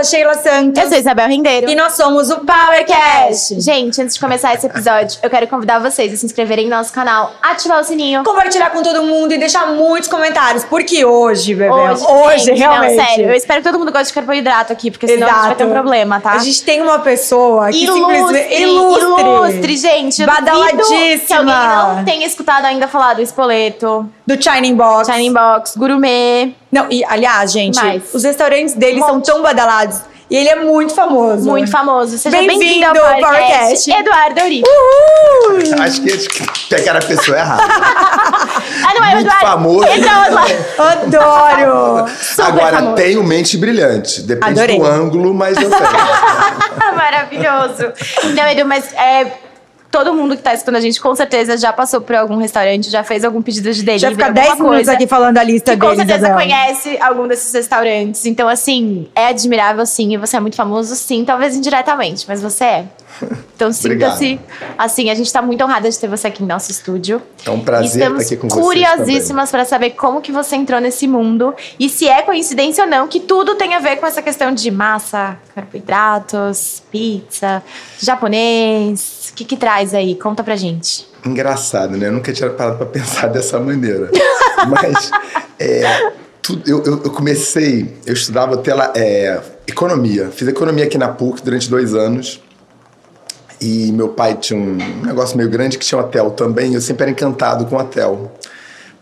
sou a Sheila Santos. Eu sou Isabel Rendeiro. E nós somos o PowerCast. Gente, antes de começar esse episódio, eu quero convidar vocês a se inscreverem no nosso canal, ativar o sininho. Compartilhar com todo mundo e deixar muitos comentários. Porque hoje, bebê, Hoje, hoje gente, realmente. Não, sério, eu espero que todo mundo goste de carboidrato aqui, porque senão a gente vai ter um problema, tá? A gente tem uma pessoa que Ilustre, simplesmente... Ilustre. ilustre, gente. Badaladíssima. Que alguém não tenha escutado ainda falar do espoleto, Do Shining Box. Shining Box, gourmet. Não, e aliás, gente, Mais. os restaurantes dele Um são tão badalados. E ele é muito famoso. Muito famoso. Seja Bem-vindo bem-vindo ao PowerCast, PowerCast. Eduardo Eurico. Uhul! Acho que eles pegaram a pessoa errada. Ah, não é o Muito Eduardo. famoso. É. Adoro! Agora, famoso. tenho mente brilhante. Depende Adorei. do ângulo, mas eu tenho. Maravilhoso. Não, Edu, mas é, todo mundo que tá escutando a gente com certeza já passou por algum restaurante, já fez algum pedido de delivery, Já fica alguma 10 minutos coisa. aqui falando a lista Que com deles, certeza Isabel. conhece algum desses restaurantes. Então, assim, é admirável sim. E você é muito famoso, sim. Talvez indiretamente, mas você é. Então, sinta-se. Assim, a gente tá muito honrada de ter você aqui em nosso estúdio. É um prazer estar aqui com vocês curiosíssimas para saber como que você entrou nesse mundo e se é coincidência ou não que tudo tem a ver com essa questão de massa, carboidratos, pizza, japonês. Que que traz aí? Conta pra gente. Engraçado, né? Eu nunca tinha parado pra pensar dessa maneira. Mas é, tudo, eu, eu- comecei, eu estudava tela, é, economia. Fiz economia aqui na PUC durante dois anos. E meu pai tinha um negócio meio grande que tinha hotel também. Eu sempre era encantado com hotel.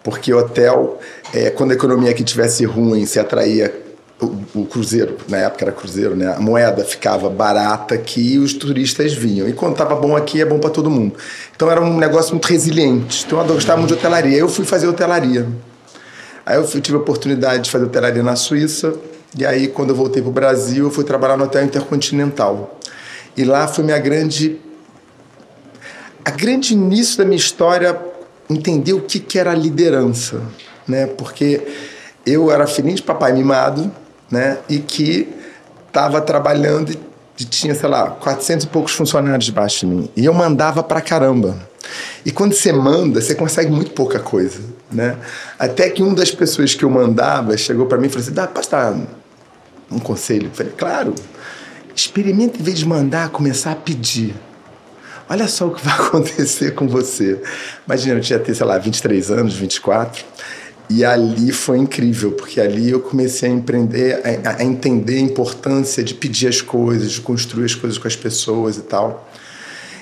Porque hotel, é, quando a economia aqui tivesse ruim, se atraía o, o cruzeiro, na época era cruzeiro, né? A moeda ficava barata aqui e os turistas vinham. E quando estava bom aqui, é bom para todo mundo. Então era um negócio muito resiliente. Então eu gostava muito de hotelaria. Eu fui fazer hotelaria. Aí eu tive a oportunidade de fazer hotelaria na Suíça. E aí, quando eu voltei para o Brasil, eu fui trabalhar no Hotel Intercontinental. E lá foi minha grande a grande início da minha história entender o que, que era liderança, né? Porque eu era filhinho de papai mimado, né? E que estava trabalhando e tinha, sei lá, 400 e poucos funcionários debaixo de mim. E eu mandava pra caramba. E quando você manda, você consegue muito pouca coisa, né? Até que uma das pessoas que eu mandava chegou para mim e falou assim: "Dá, posso dar um conselho?" Eu falei: "Claro. Experimenta em vez de mandar, começar a pedir." Olha só o que vai acontecer com você. Imagina, eu tinha ter, sei lá, 23 anos, 24. E ali foi incrível, porque ali eu comecei a empreender, a, a entender a importância de pedir as coisas, de construir as coisas com as pessoas e tal.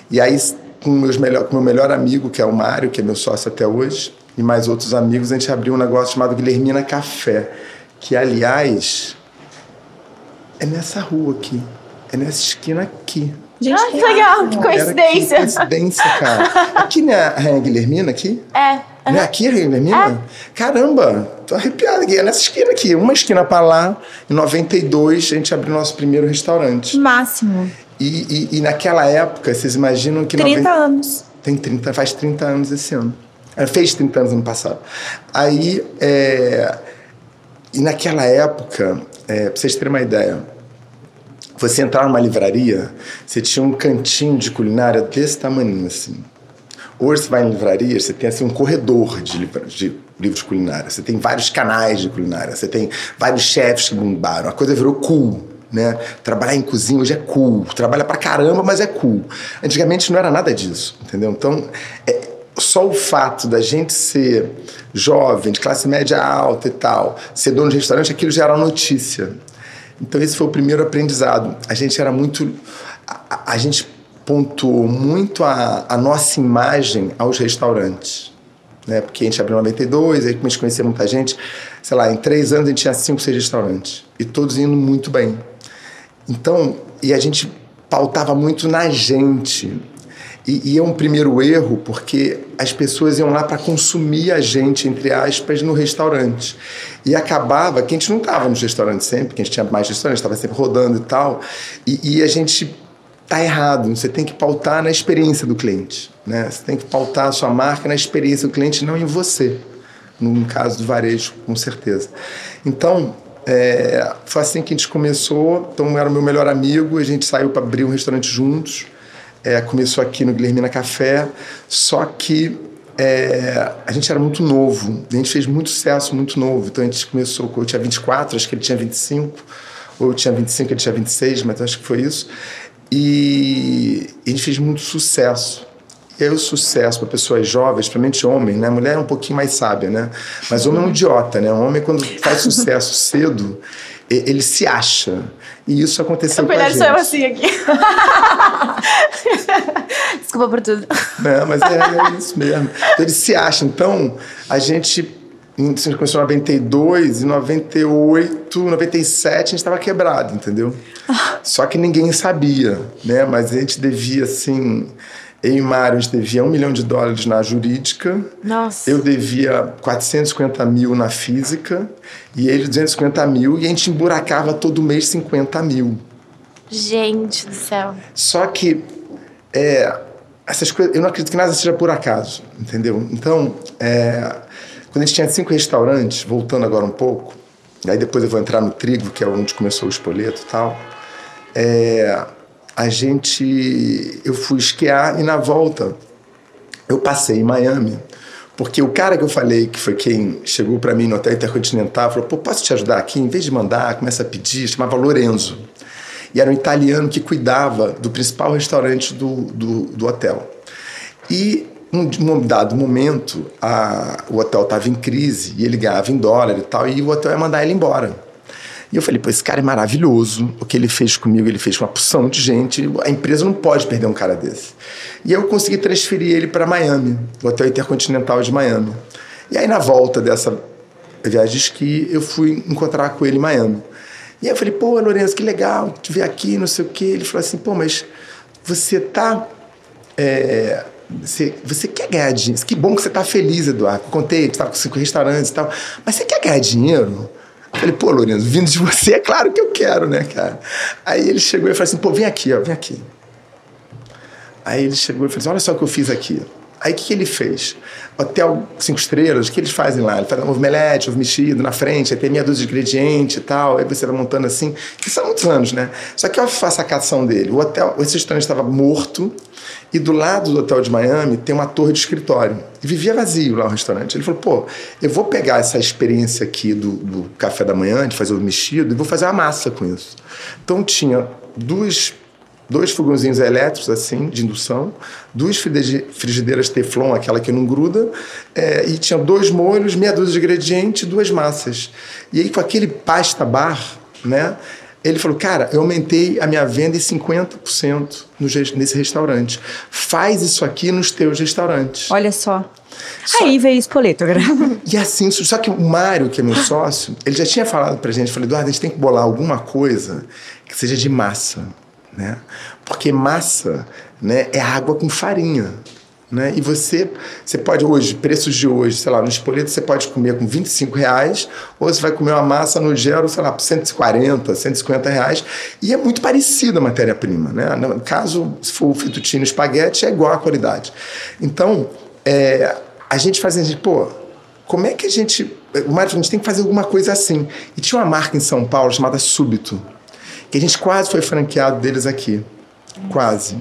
E aí, com meus melhor, com meu melhor amigo, que é o Mário, que é meu sócio até hoje, e mais outros amigos, a gente abriu um negócio chamado Guilhermina Café, que, aliás, é nessa rua aqui, é nessa esquina aqui. Gente, ah, que legal, que coincidência. Que coincidência, cara. Aqui não é a Rainha Guilhermina aqui? É. Não é aqui a Rainha Guilhermina? Caramba, tô arrepiado aqui. É nessa esquina aqui. Uma esquina pra lá. Em 92, a gente abriu nosso primeiro restaurante. máximo. E, e- e naquela época, vocês imaginam que... 30 90 anos. Tem 30, faz 30 anos esse ano. É, Fez 30 anos ano passado. Aí, é, e naquela época, é, pra vocês terem uma ideia, você entrar numa livraria, você tinha um cantinho de culinária desse tamanho assim. Hoje você vai em livraria, você tem assim um corredor de, livra- de livros de culinária. Você tem vários canais de culinária. Você tem vários chefes que bombaram. A coisa virou cool, né? Trabalhar em cozinha hoje é cool. Trabalha pra caramba, mas é cool. Antigamente não era nada disso, entendeu? Então, é, só o fato da gente ser jovem, de classe média alta e tal, ser dono de restaurante, aquilo já era notícia. Então esse foi o primeiro aprendizado. A gente era muito. A- a gente pontuou muito a, a nossa imagem aos restaurantes. Né? Porque a gente abriu em 92, aí comecei a conhecer muita gente. Sei lá, em três anos a gente tinha cinco, seis restaurantes. E todos indo muito bem. Então, e a gente pautava muito na gente. E, e é um primeiro erro porque as pessoas iam lá para consumir a gente, entre aspas, no restaurante. E acabava que a gente não estava nos restaurantes sempre, que a gente tinha mais restaurantes, estava sempre rodando e tal. E, e a gente tá errado. Você tem que pautar na experiência do cliente. Né? Você tem que pautar a sua marca na experiência do cliente, não em você. No caso do varejo, com certeza. Então, é, foi assim que a gente começou. Então, era o meu melhor amigo, a gente saiu para abrir um restaurante juntos. É, começou aqui no Guilhermina Café, só que é, a gente era muito novo, a gente fez muito sucesso muito novo. Então a gente começou, eu tinha 24, acho que ele tinha 25. ou eu tinha 25, ele tinha 26, mas acho que foi isso. E a gente fez muito sucesso. E aí o sucesso para pessoas jovens, principalmente homem, né? Mulher é um pouquinho mais sábia, né? Mas homem é um idiota, né? Um homem quando faz sucesso cedo, ele se acha. E isso aconteceu Na com a verdade, gente. sou eu assim aqui. Desculpa por tudo. Não, mas é, é isso mesmo. Então, ele se acha. Então, a gente, a gente começou em 92, em 98, 97, a gente estava quebrado, entendeu? Só que ninguém sabia, né? Mas a gente devia, assim... Eu e Mário, a gente devia um milhão de dólares na jurídica. Nossa. Eu devia 450 mil na física e ele 250 mil. E a gente emburacava todo mês 50 mil. Gente do céu. Só que é, essas coisas, eu não acredito que nada seja por acaso, entendeu? Então, é, quando a gente tinha cinco restaurantes, voltando agora um pouco, aí depois eu vou entrar no trigo, que é onde começou o espoleto e tal, é, a gente, eu fui esquiar e na volta eu passei em Miami, porque o cara que eu falei, que foi quem chegou para mim no Hotel Intercontinental, falou: pô, posso te ajudar aqui? Em vez de mandar, começa a pedir, chamava Lorenzo. E era um italiano que cuidava do principal restaurante do, do, do hotel. E num dado momento, a, o hotel estava em crise e ele ganhava em dólar e tal, e o hotel ia mandar ele embora. E eu falei, pô, esse cara é maravilhoso. O que ele fez comigo, ele fez com uma porção de gente. A empresa não pode perder um cara desse. E eu consegui transferir ele para Miami, o Hotel Intercontinental de Miami. E aí, na volta dessa viagem de esqui, eu fui encontrar com ele em Miami. E aí eu falei, pô, Lourenço, que legal te ver aqui, não sei o quê. Ele falou assim, pô, mas você tá. é, você, você quer ganhar dinheiro? Que bom que você tá feliz, Eduardo. Contei, você estava com cinco restaurantes e tal. Mas você quer ganhar dinheiro? Eu falei, pô, Lourenço, vindo de você, é claro que eu quero, né, cara? Aí ele chegou e falou assim, pô, vem aqui, ó, vem aqui. Aí ele chegou e falou assim, olha só o que eu fiz aqui. Aí o que, que ele fez? Hotel cinco estrelas, o que eles fazem lá? Ele faz um ovo ovo mexido na frente, aí tem meia dúzia de ingrediente e tal, aí você vai montando assim. Isso há muitos anos, né? Só que olha a sacação dele. O hotel, esse restaurante estava morto e do lado do hotel de Miami tem uma torre de escritório. E vivia vazio lá o restaurante. Ele falou, pô, eu vou pegar essa experiência aqui do, do café da manhã, de fazer o mexido, e vou fazer uma massa com isso. Então tinha duas dois fogãozinhos elétricos, assim, de indução, duas frigi- frigideiras Teflon, aquela que não gruda, é, e tinha dois molhos, meia dúzia de ingredientes e duas massas. E aí, com aquele pasta bar, né, ele falou, cara, eu aumentei a minha venda em 50% no, nesse restaurante. Faz isso aqui nos teus restaurantes. Olha só. Aí veio espoleto. E assim, só que o Mário, que é meu sócio, ele já tinha falado pra gente, falei, Eduardo, a gente tem que bolar alguma coisa que seja de massa, né? Porque massa, né, é água com farinha, né? E você, você pode hoje, preços de hoje, sei lá, no espoleto você pode comer com 25 reais, ou você vai comer uma massa no gelo, sei lá, por 140, 150 reais, e é muito parecida a matéria-prima, né? No caso, se for o fettuccine espaguete, é igual a qualidade. Então, é, a gente faz assim, pô, como é que a gente. Mário a gente tem que fazer alguma coisa assim. E tinha uma marca em São Paulo chamada Súbito, que a gente quase foi franqueado deles aqui. Quase.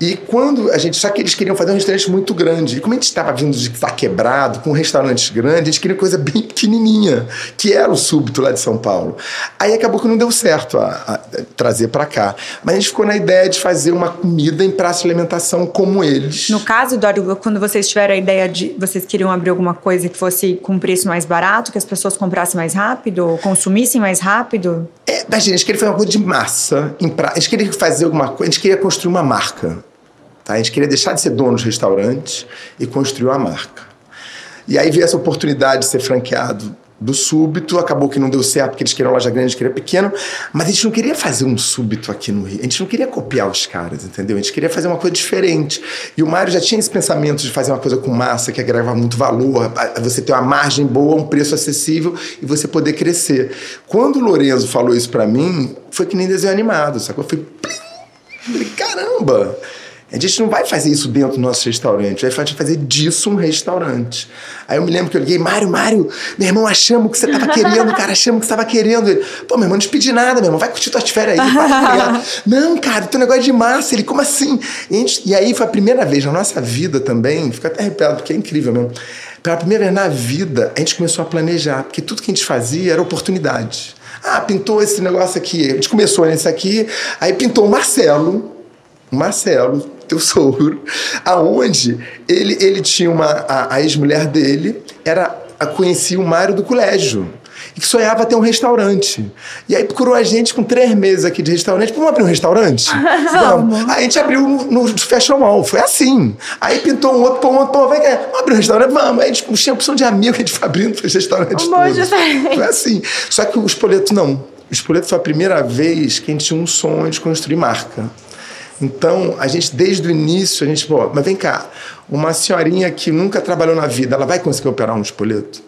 E quando a gente. Só que eles queriam fazer um restaurante muito grande. E como a gente estava vindo de estar quebrado, com restaurantes grandes, eles queriam coisa bem pequenininha, que era o súbito lá de São Paulo. Aí acabou que não deu certo a, a- a trazer para cá. Mas a gente ficou na ideia de fazer uma comida em praça de alimentação como eles. No caso, Eduardo, quando vocês tiveram a ideia de vocês queriam abrir alguma coisa que fosse com preço mais barato, que as pessoas comprassem mais rápido, consumissem mais rápido? É, mas, gente, a gente queria fazer uma coisa de massa. Em pra... A gente queria fazer alguma coisa, a gente queria construir uma marca. Tá? A gente queria deixar de ser dono dos restaurantes e construir uma marca. E aí veio essa oportunidade de ser franqueado do súbito, acabou que não deu certo porque eles queriam loja grande, a gente queria pequeno, mas a gente não queria fazer um súbito aqui no Rio, a gente não queria copiar os caras, entendeu? A gente queria fazer uma coisa diferente. E o Mário já tinha esse pensamento de fazer uma coisa com massa, que agrega muito valor, você ter uma margem boa, um preço acessível e você poder crescer. Quando o Lorenzo falou isso pra mim, foi que nem desenho animado, sacou? Foi plim! Falei, caramba! A gente não vai fazer isso dentro do nosso restaurante, vai fa- fazer disso um restaurante. Aí eu me lembro que eu liguei, Mário, Mário, meu irmão, achamos que você tava querendo, cara, achamos o que você tava querendo. Ele, pô, meu irmão, não te pedi nada, meu irmão, vai curtir tuas férias aí, vai? Não, cara, teu negócio é de massa. Ele, como assim? E, a gente- e aí foi a primeira vez na nossa vida também, fica até arrepiado, porque é incrível mesmo. Pela primeira vez na vida, a gente começou a planejar, porque tudo que a gente fazia era oportunidade. Ah, pintou esse negócio aqui. A gente começou nesse aqui, aí pintou o Marcelo, o Marcelo, teu sogro, aonde ele, ele tinha uma. A, a ex-mulher dele era conhecia o Mário do colégio e que sonhava ter um restaurante. E aí procurou a gente com três meses aqui de restaurante. Vamos abrir um restaurante? Vamos. Aí a gente abriu no, no Fashion Mall. Foi assim. Aí pintou um outro, pô, um outro, pô, vai que Vamos abrir um restaurante? Vamos. Aí a gente tinha opção de amigo, a gente foi abrindo os restaurantes um todos. Foi assim. Só que o Espoleto não. O Espoleto foi a primeira vez que a gente tinha um sonho de construir marca. Então, a gente, desde o início, a gente, pô, mas vem cá, uma senhorinha que nunca trabalhou na vida, ela vai conseguir operar um espoleto?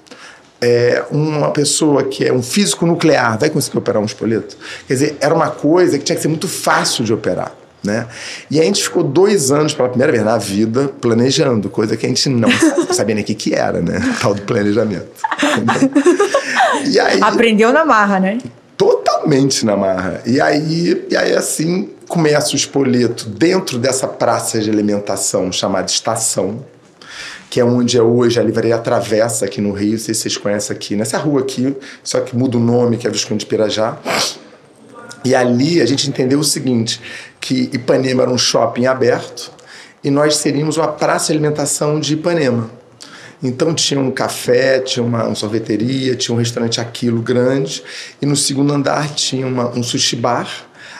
É, uma pessoa que é um físico nuclear vai conseguir operar um espoleto? Quer dizer, era uma coisa que tinha que ser muito fácil de operar. Né? E a gente ficou dois anos pela primeira vez na vida planejando, coisa que a gente não sabia nem o que, que era, né? Tal do planejamento. e aí, Aprendeu na marra, né? Totalmente na marra. E aí, e aí assim, começa o espoleto dentro dessa praça de alimentação chamada Estação, que é onde é hoje a livraria Travessa aqui no Rio, não sei se vocês conhecem aqui, nessa rua aqui, só que muda o nome, que é Visconde de Pirajá. E ali a gente entendeu o seguinte, que Ipanema era um shopping aberto e nós seríamos uma praça de alimentação de Ipanema. Então tinha um café, tinha uma, uma sorveteria, tinha um restaurante Aquilo grande e no segundo andar tinha uma, um sushi bar,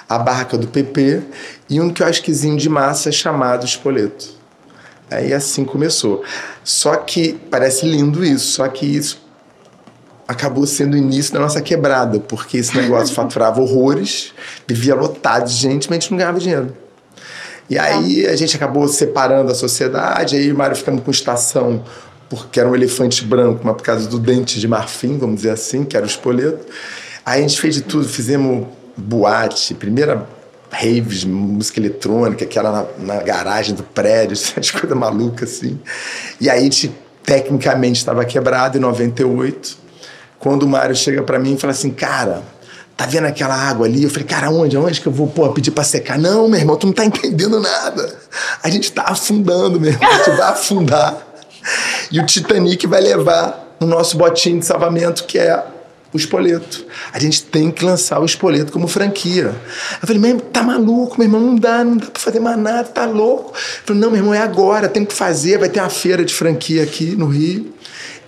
a barraca do PP e um quiosquezinho de massa chamado Espoleto. Aí assim começou. Só que parece lindo isso, só que isso acabou sendo o início da nossa quebrada, porque esse negócio faturava horrores, vivia lotado de gente, mas a gente não ganhava dinheiro. E aí a gente acabou separando a sociedade, aí o Mário ficando com estação, porque era um elefante branco, mas por causa do dente de marfim, vamos dizer assim, que era o espoleto. Aí a gente fez de tudo, fizemos boate, primeira raves, música eletrônica, que era na, na garagem do prédio, essas coisas malucas assim. E aí a gente tecnicamente estava quebrado em 98, quando o Mário chega para mim e fala assim, cara, tá vendo aquela água ali? Eu falei, cara, onde? Onde que eu vou pedir para secar? Não, meu irmão, tu não tá entendendo nada. A gente tá afundando, meu irmão, gente vai afundar. E o Titanic vai levar o nosso botinho de salvamento, que é o espoleto. A gente tem que lançar o espoleto como franquia. Eu falei, mas tá maluco, meu irmão, não dá, não dá pra fazer mais nada, tá louco. Eu falei, não, meu irmão, é agora, tem que fazer, vai ter uma feira de franquia aqui no Rio.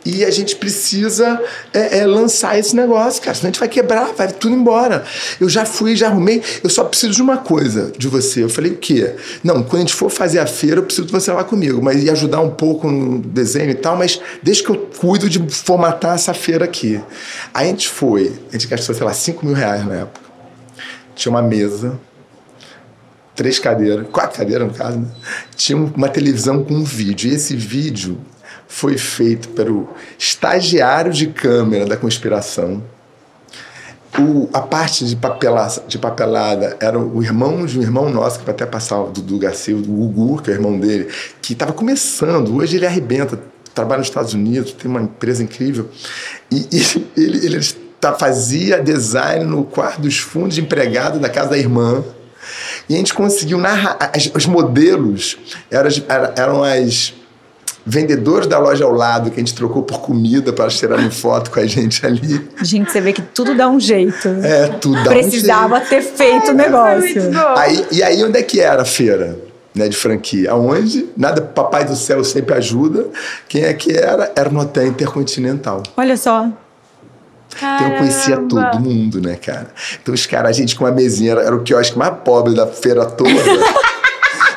E a gente precisa é, é, lançar esse negócio, cara. Senão a gente vai quebrar, vai tudo embora. Eu já fui, já arrumei. Eu só preciso de uma coisa de você. Eu falei, o quê? Não, quando a gente for fazer a feira, eu preciso de você lá comigo. Mas ia ajudar um pouco no desenho e tal, mas deixa que eu cuido de formatar essa feira aqui. Aí a gente foi, a gente gastou, sei lá, 5 mil reais na época. Tinha uma mesa, três cadeiras, quatro cadeiras no caso, né? tinha uma televisão com um vídeo. E esse vídeo foi feito pelo estagiário de câmera da conspiração. O, a parte de, papela, de papelada era o irmão de um irmão nosso, que vai até passar o Dudu Garcia, o Gugu, que é o irmão dele, que estava começando. Hoje ele arrebenta, trabalha nos Estados Unidos, tem uma empresa incrível. E, e ele, ele tá, fazia design no quarto dos fundos de empregado da casa da irmã. E a gente conseguiu narrar. As, os modelos eram, eram as vendedores da loja ao lado que a gente trocou por comida para tirarem foto com a gente ali. Gente, você vê que tudo dá um jeito. É, tudo dá Precisava um jeito. ter feito o negócio. Aí, e aí, onde é que era a feira? Né, de franquia. Aonde? Nada, Papai do Céu sempre ajuda. Quem é que era? Era no Hotel Intercontinental. Olha só. Então eu conhecia todo mundo, né, cara? Então os caras, a gente com uma mesinha, era, era o quiosque mais pobre da feira toda.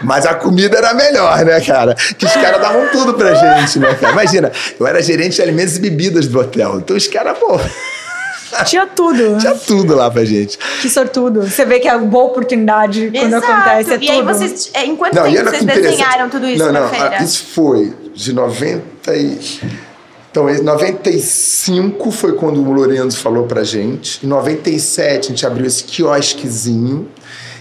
Mas a comida era melhor, né, cara? Que os caras davam tudo pra gente, né, cara? Imagina, eu era gerente de alimentos e bebidas do hotel. Então os caras, pô. Tinha tudo. Tinha tudo lá pra gente. Que sortudo. Você vê que é uma boa oportunidade quando Exato. acontece. É e tudo. aí vocês. É, enquanto não, tempo vocês desenharam tudo isso não, na não, feira? Isso foi de 90 e. Então, em 95 foi quando o Lorenzo falou pra gente. Em 97 a gente abriu esse quiosquezinho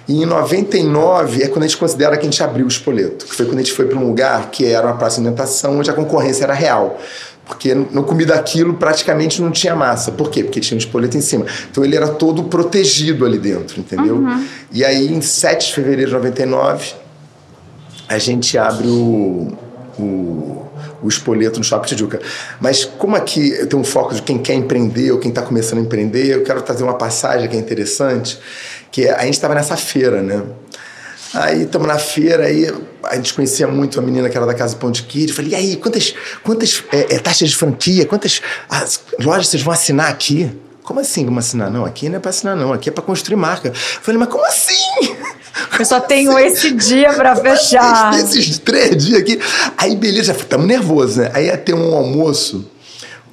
e em 99 é quando a gente considera que a gente abriu o espoleto, que foi quando a gente foi para um lugar que era uma praça de alimentação onde a concorrência era real. Porque no comida aquilo praticamente não tinha massa. Por quê? Porque tinha um espoleto em cima. Então ele era todo protegido ali dentro, entendeu? Uhum. E aí em 7 de fevereiro de 99 a gente abre o, o, o espoleto no Shopping Tijuca. Mas como aqui eu tenho um foco de quem quer empreender ou quem está começando a empreender, eu quero trazer uma passagem que é interessante, que a gente estava nessa feira, né? Aí estamos na feira, aí a gente conhecia muito a menina que era da Casa Ponte Kid. Falei, e aí, quantas, quantas é, é, taxas de franquia, quantas lojas vocês vão assinar aqui? Como assim vamos assinar? Não, aqui não é para assinar, não, aqui é para construir marca. Falei, mas como assim? Eu só tenho assim? esse dia para fechar. Esses três dias aqui. Aí, beleza, estamos nervosos, né? Aí ia ter um almoço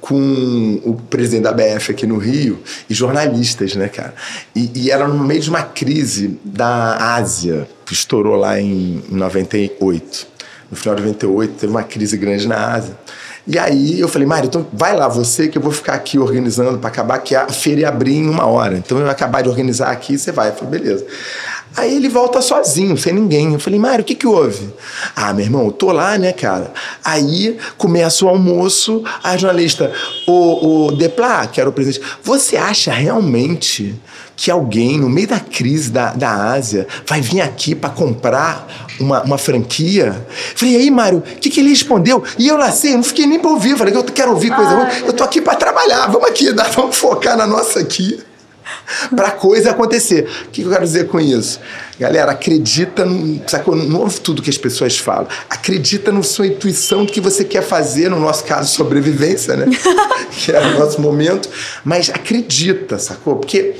com o presidente da BF aqui no Rio e jornalistas, né, cara? E, e era no meio de uma crise da Ásia, que estourou lá em, em 98. No final de 98, teve uma crise grande na Ásia. E aí eu falei, Mário, então vai lá você que eu vou ficar aqui organizando para acabar, que a feira ia abrir em uma hora. Então eu vou acabar de organizar aqui e você vai. Eu falei, beleza. Aí ele volta sozinho, sem ninguém. Eu falei, Mário, o que que houve? Ah, meu irmão, eu tô lá, né, cara? Aí começa o almoço, a jornalista, o, o Depla, que era o presidente, você acha realmente que alguém, no meio da crise da, da Ásia, vai vir aqui para comprar uma, uma franquia? Falei, aí, Mário, o que, que ele respondeu? E eu nasci, não fiquei nem para ouvir. Falei, eu quero ouvir coisa ruim. Eu tô aqui para trabalhar, vamos aqui, vamos focar na nossa aqui para coisa acontecer. O que eu quero dizer com isso? Galera, acredita, no, sacou? não ouve tudo que as pessoas falam. Acredita na sua intuição do que você quer fazer, no nosso caso, sobrevivência, né? que é o nosso momento. Mas acredita, sacou? Porque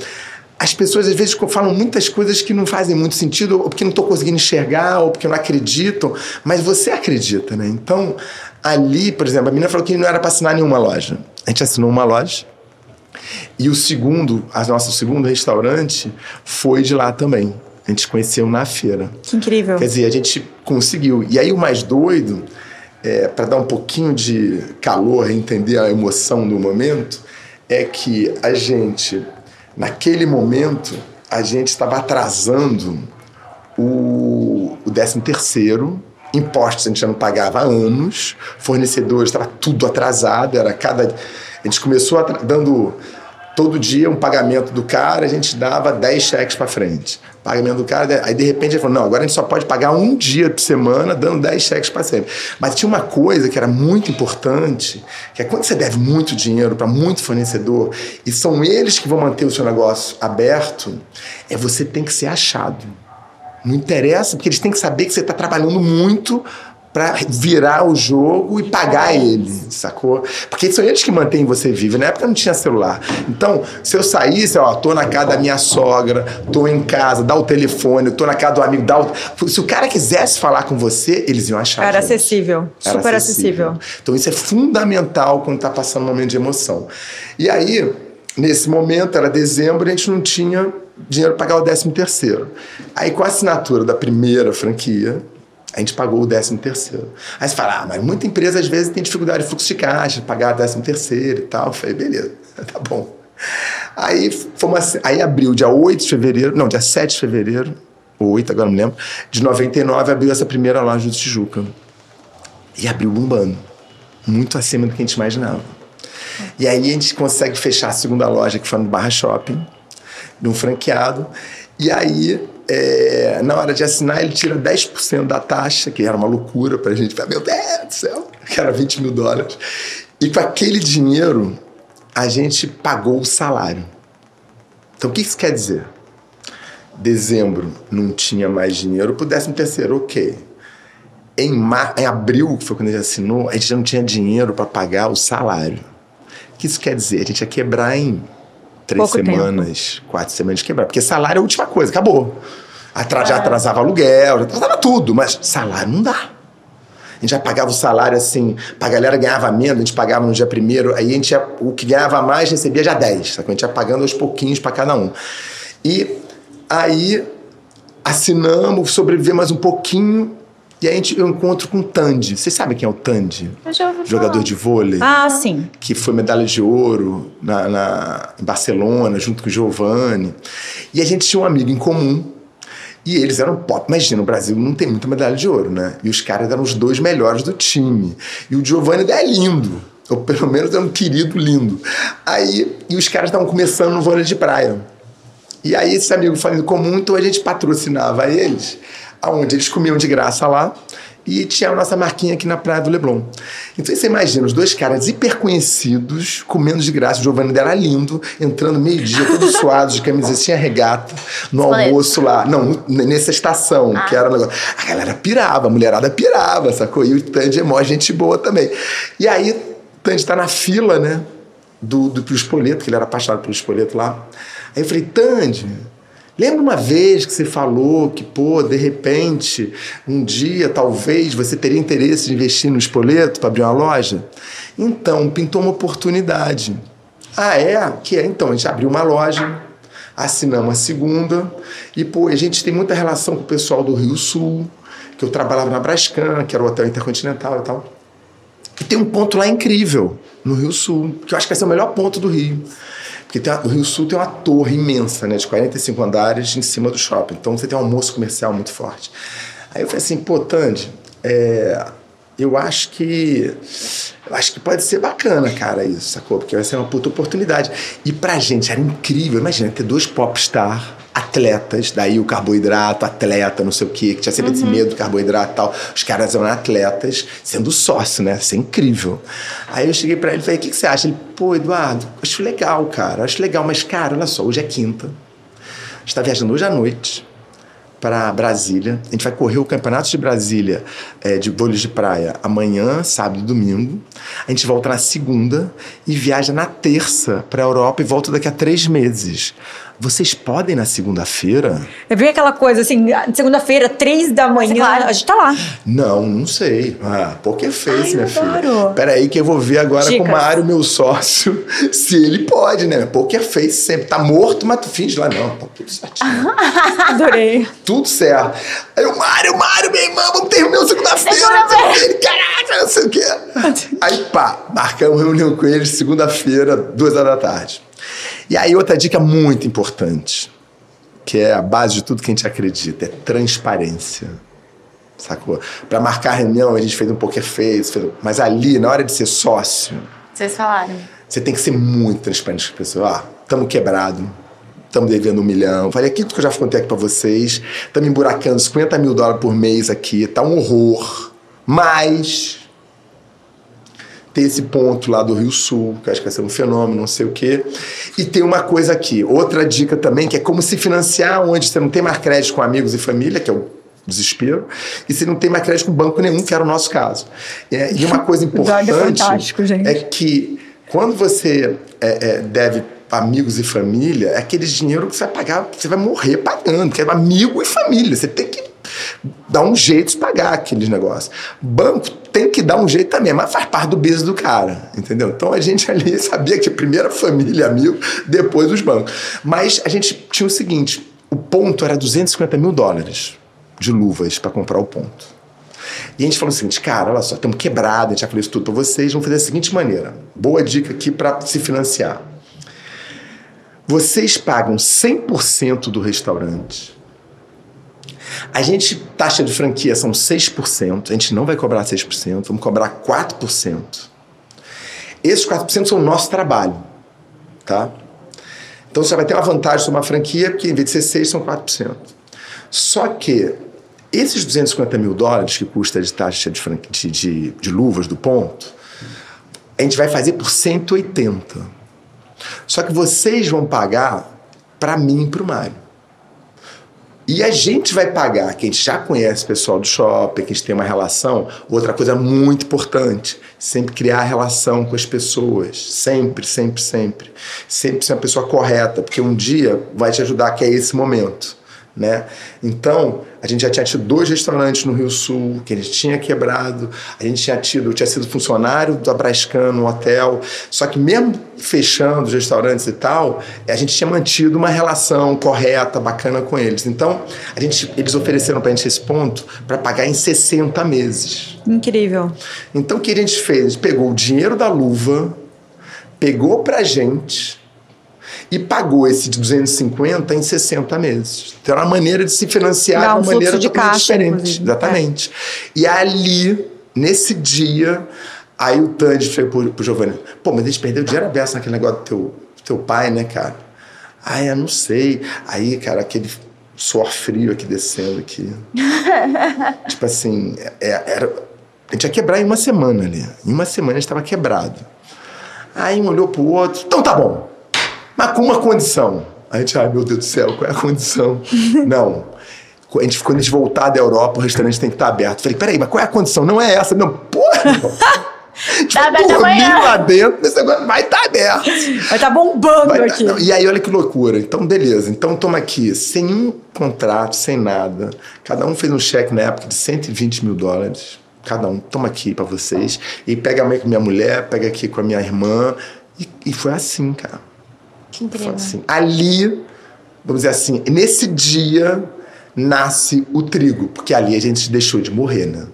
as pessoas às vezes falam muitas coisas que não fazem muito sentido, ou porque não estão conseguindo enxergar, ou porque não acreditam, mas você acredita, né? Então, ali, por exemplo, a menina falou que não era para assinar nenhuma loja. A gente assinou uma loja e o segundo, a nosso segundo restaurante foi de lá também. A gente conheceu na feira. Que incrível. Quer dizer, a gente conseguiu. E aí o mais doido, é, para dar um pouquinho de calor, entender a emoção do momento, é que a gente, naquele momento, a gente estava atrasando o, o 13 terceiro, impostos a gente já não pagava há anos, fornecedores estava tudo atrasado, era cada gente começou dando todo dia um pagamento do cara, a gente dava 10 cheques para frente. Pagamento do cara, aí de repente ele falou: não, agora a gente só pode pagar um dia por semana, dando 10 cheques para sempre. Mas tinha uma coisa que era muito importante, que é quando você deve muito dinheiro para muito fornecedor, e são eles que vão manter o seu negócio aberto, é você tem que ser achado. Não interessa, porque eles têm que saber que você está trabalhando muito para virar o jogo e pagar ele, sacou? Porque são eles que mantêm você vivo. Na época não tinha celular. Então, se eu saísse, ó, tô na casa da minha sogra, tô em casa, dá o telefone, tô na casa do amigo, dá o... Se o cara quisesse falar com você, eles iam achar. Era acessível, Era super acessível. acessível. Então, isso é fundamental quando tá passando um momento de emoção. E aí, nesse momento, era dezembro, a gente não tinha dinheiro para pagar o 13 terceiro. Aí, com a assinatura da primeira franquia, a gente pagou o 13 terceiro. Aí você fala, ah, mas muita empresa às vezes tem dificuldade de fluxo de caixa, pagar 13 terceiro e tal. Eu falei, beleza, tá bom. Aí, fomos, aí abriu dia 8 de fevereiro, não, dia 7 de fevereiro, ou 8, agora não me lembro, de 99 abriu essa primeira loja de Tijuca. E abriu bombando. Muito acima do que a gente imaginava. E aí a gente consegue fechar a segunda loja, que foi no Barra Shopping, de um franqueado. E aí é, na hora de assinar, ele tira 10% da taxa, que era uma loucura para a gente. Meu Deus do céu, que era 20 mil dólares. E com aquele dinheiro, a gente pagou o salário. Então, o que isso quer dizer? Dezembro não tinha mais dinheiro para o 13 terceiro, ok. Em, mar... em abril, que foi quando a gente assinou, a gente já não tinha dinheiro para pagar o salário. O que isso quer dizer? A gente ia quebrar em três Pouco semanas, tempo. quatro semanas de quebrar. Porque salário é a última coisa, acabou. Atra, já é. atrasava aluguel, já atrasava tudo, mas salário não dá. A gente já pagava o salário assim, a galera ganhava menos, a gente pagava no dia primeiro, aí a gente ia, o que ganhava mais recebia já 10, sabe? a gente ia pagando aos pouquinhos para cada um. E aí assinamos, sobrevivemos mais um pouquinho, e aí a gente, eu encontro com o Tandy. Vocês sabem quem é o Tandy? Eu já ouvi Jogador falar. de vôlei. Ah, sim. Que foi medalha de ouro na, na, em Barcelona, junto com o Giovanni. E a gente tinha um amigo em comum. E eles eram pop. Imagina, no Brasil não tem muita medalha de ouro, né? E os caras eram os dois melhores do time. E o Giovanni é lindo. Ou pelo menos é um querido lindo. Aí, e os caras estavam começando no vôlei de praia. E aí, esse amigo falando comum, então a gente patrocinava eles aonde eles comiam de graça lá e tinha a nossa marquinha aqui na Praia do Leblon. Então você imagina, os dois caras hiper conhecidos, comendo de graça, o Giovanni era lindo, entrando meio-dia, todos suados, de camisetinha regata, no almoço lá. Não, nessa estação, que era um negócio. A galera pirava, a mulherada pirava, sacou? E o Tandy é mó gente boa também. E aí, o Tandy tá na fila, né? Do, do, pro espoleto, que ele era apaixonado pelo espoleto lá. Aí eu falei, Tandy, lembra uma vez que você falou que, pô, de repente, um dia, talvez, você teria interesse de investir no espoleto para abrir uma loja? Então, pintou uma oportunidade. Ah, é? Que é? Então, a gente abriu uma loja, assinamos a segunda, e, pô, a gente tem muita relação com o pessoal do Rio Sul, que eu trabalhava na Brascan, que era o Hotel Intercontinental e tal. E tem um ponto lá incrível, no Rio Sul, que eu acho que vai ser o melhor ponto do Rio. Porque tem o Rio Sul tem uma torre imensa, né, de 45 andares em cima do shopping. Então você tem um almoço comercial muito forte. Aí eu falei assim, pô, Tandy, é, eu acho que. Eu acho que pode ser bacana, cara, isso, sacou? Porque vai ser uma puta oportunidade. E pra gente era incrível, imagina, ter dois popstar atletas, daí o carboidrato, atleta, não sei o quê, que tinha sempre esse medo do carboidrato e tal. Os caras eram atletas, sendo sócio, né? Isso é incrível. Aí eu cheguei pra ele e falei, o que, que você acha? Ele, pô, Eduardo, acho legal, cara, acho legal, mas, cara, olha só, hoje é quinta. A gente tá viajando hoje à noite para Brasília. A gente vai correr o Campeonato de Brasília é, de vôlei de praia amanhã, sábado e domingo. A gente volta na segunda e viaja na terça para a Europa e volta daqui a três meses. Vocês podem na segunda-feira? Eu vi aquela coisa assim, segunda-feira, três da manhã, Claro. a gente tá lá. Não, não sei. Ah, Poker Face, Ai, minha adoro. filha. Peraí que eu vou ver agora com Dicas. o Mário, meu sócio, se ele pode, né? Poker Face sempre. Tá morto, mas tu finge lá. Não, tá tudo certinho. Adorei. tudo certo. Aí o Mário, Mário, meu irmão, vamos ter reunião segunda-feira. quê. Caraca, não sei o quê. Aí pá, marcamos reunião com eles segunda-feira, duas horas da tarde. E aí outra dica muito importante, que é a base de tudo que a gente acredita, é transparência. Sacou? Pra marcar a reunião, a gente fez um poker face, fez- mas ali, na hora de ser sócio, Vocês falaram. você tem que ser muito transparente com as pessoas. Ó, estamos quebrado, estamos devendo um milhão. Falei aquilo que eu já contei aqui pra vocês. Estamos emburacando 50 mil dólares por mês aqui, tá um horror. Mas tem esse ponto lá do Rio Sul, que acho que vai ser um fenômeno, não sei o quê. E tem uma coisa aqui, outra dica também, que é como se financiar onde você não tem mais crédito com amigos e família, que é o desespero, e você não tem mais crédito com banco nenhum, que era o nosso caso. É, e uma coisa Episódio importante gente. é que quando você é, é, deve amigos e família, é aquele dinheiro que você vai pagar, você vai morrer pagando, que é amigo e família. Você tem dar um jeito de pagar aqueles negócios. Banco tem que dar um jeito também, mas faz parte do business do cara, entendeu? Então a gente ali sabia que primeiro a família, amigo, depois os bancos. Mas a gente tinha o seguinte: o ponto era 250 mil dólares de luvas para comprar o ponto. E a gente falou o seguinte, cara, olha só, estamos quebrados, a gente já falou isso tudo para vocês, vamos fazer da seguinte maneira. Boa dica aqui para se financiar. Vocês pagam 100% do restaurante. A gente, taxa de franquia são 6%, a gente não vai cobrar 6%, vamos cobrar 4%. Esses 4% são o nosso trabalho, tá? Então você vai ter uma vantagem sobre uma franquia, porque em vez de ser 6, são 4%. Só que esses 250 mil dólares que custa de taxa de, franqui- de, de, de luvas do ponto, a gente vai fazer por 180. Só que vocês vão pagar para mim e para o Mário. E a gente vai pagar, que a gente já conhece o pessoal do shopping, que a gente tem uma relação. Outra coisa muito importante, sempre criar relação com as pessoas. Sempre, sempre, sempre. Sempre ser uma pessoa correta, porque um dia vai te ajudar, que é esse momento. Né? Então, a gente já tinha tido dois restaurantes no Rio Sul, que a gente tinha quebrado. A gente tinha tido, tinha sido funcionário da Brascan no hotel. Só que mesmo fechando os restaurantes e tal, a gente tinha mantido uma relação correta, bacana com eles. Então, a gente, eles ofereceram pra gente esse ponto para pagar em 60 meses. Incrível. Então, o que a gente fez? A gente pegou o dinheiro da luva, pegou pra gente e pagou esse de 250 em 60 meses. Então, era uma maneira de se financiar Dá um de uma maneira de totalmente caixa, diferente. inclusive. Exatamente. E ali, nesse dia, aí o Tandy foi pro, pro Giovanni: pô, mas a gente perdeu dinheiro aberto naquele negócio do teu, do teu pai, né, cara? Ah, eu não sei. Aí, cara, aquele suor frio aqui descendo aqui. tipo assim, é, era, a gente ia quebrar em uma semana ali. Em uma semana a gente estava quebrado. Aí um olhou pro outro, então tá bom, mas com uma condição. A gente, ai meu Deus do céu, qual é a condição? Não. A gente, quando a gente voltar da Europa, o restaurante tem que estar aberto. Falei, peraí, mas qual é a condição? Não é essa. Não, porra! Não. Tá aberto amanhã. lá dentro, esse negócio vai estar aberto. Vai estar bombando Vai tá- aqui. não, e aí, olha que loucura. Então, beleza. Então, toma aqui, sem um contrato, sem nada. Cada um fez um cheque na época de 120 mil dólares. Cada um, toma aqui pra vocês. E pega a com minha mulher, pega aqui com a minha irmã. E, e foi assim, cara. Que incrível. assim. Ali, vamos dizer assim, nesse dia nasce o trigo. Porque ali a gente deixou de morrer, né?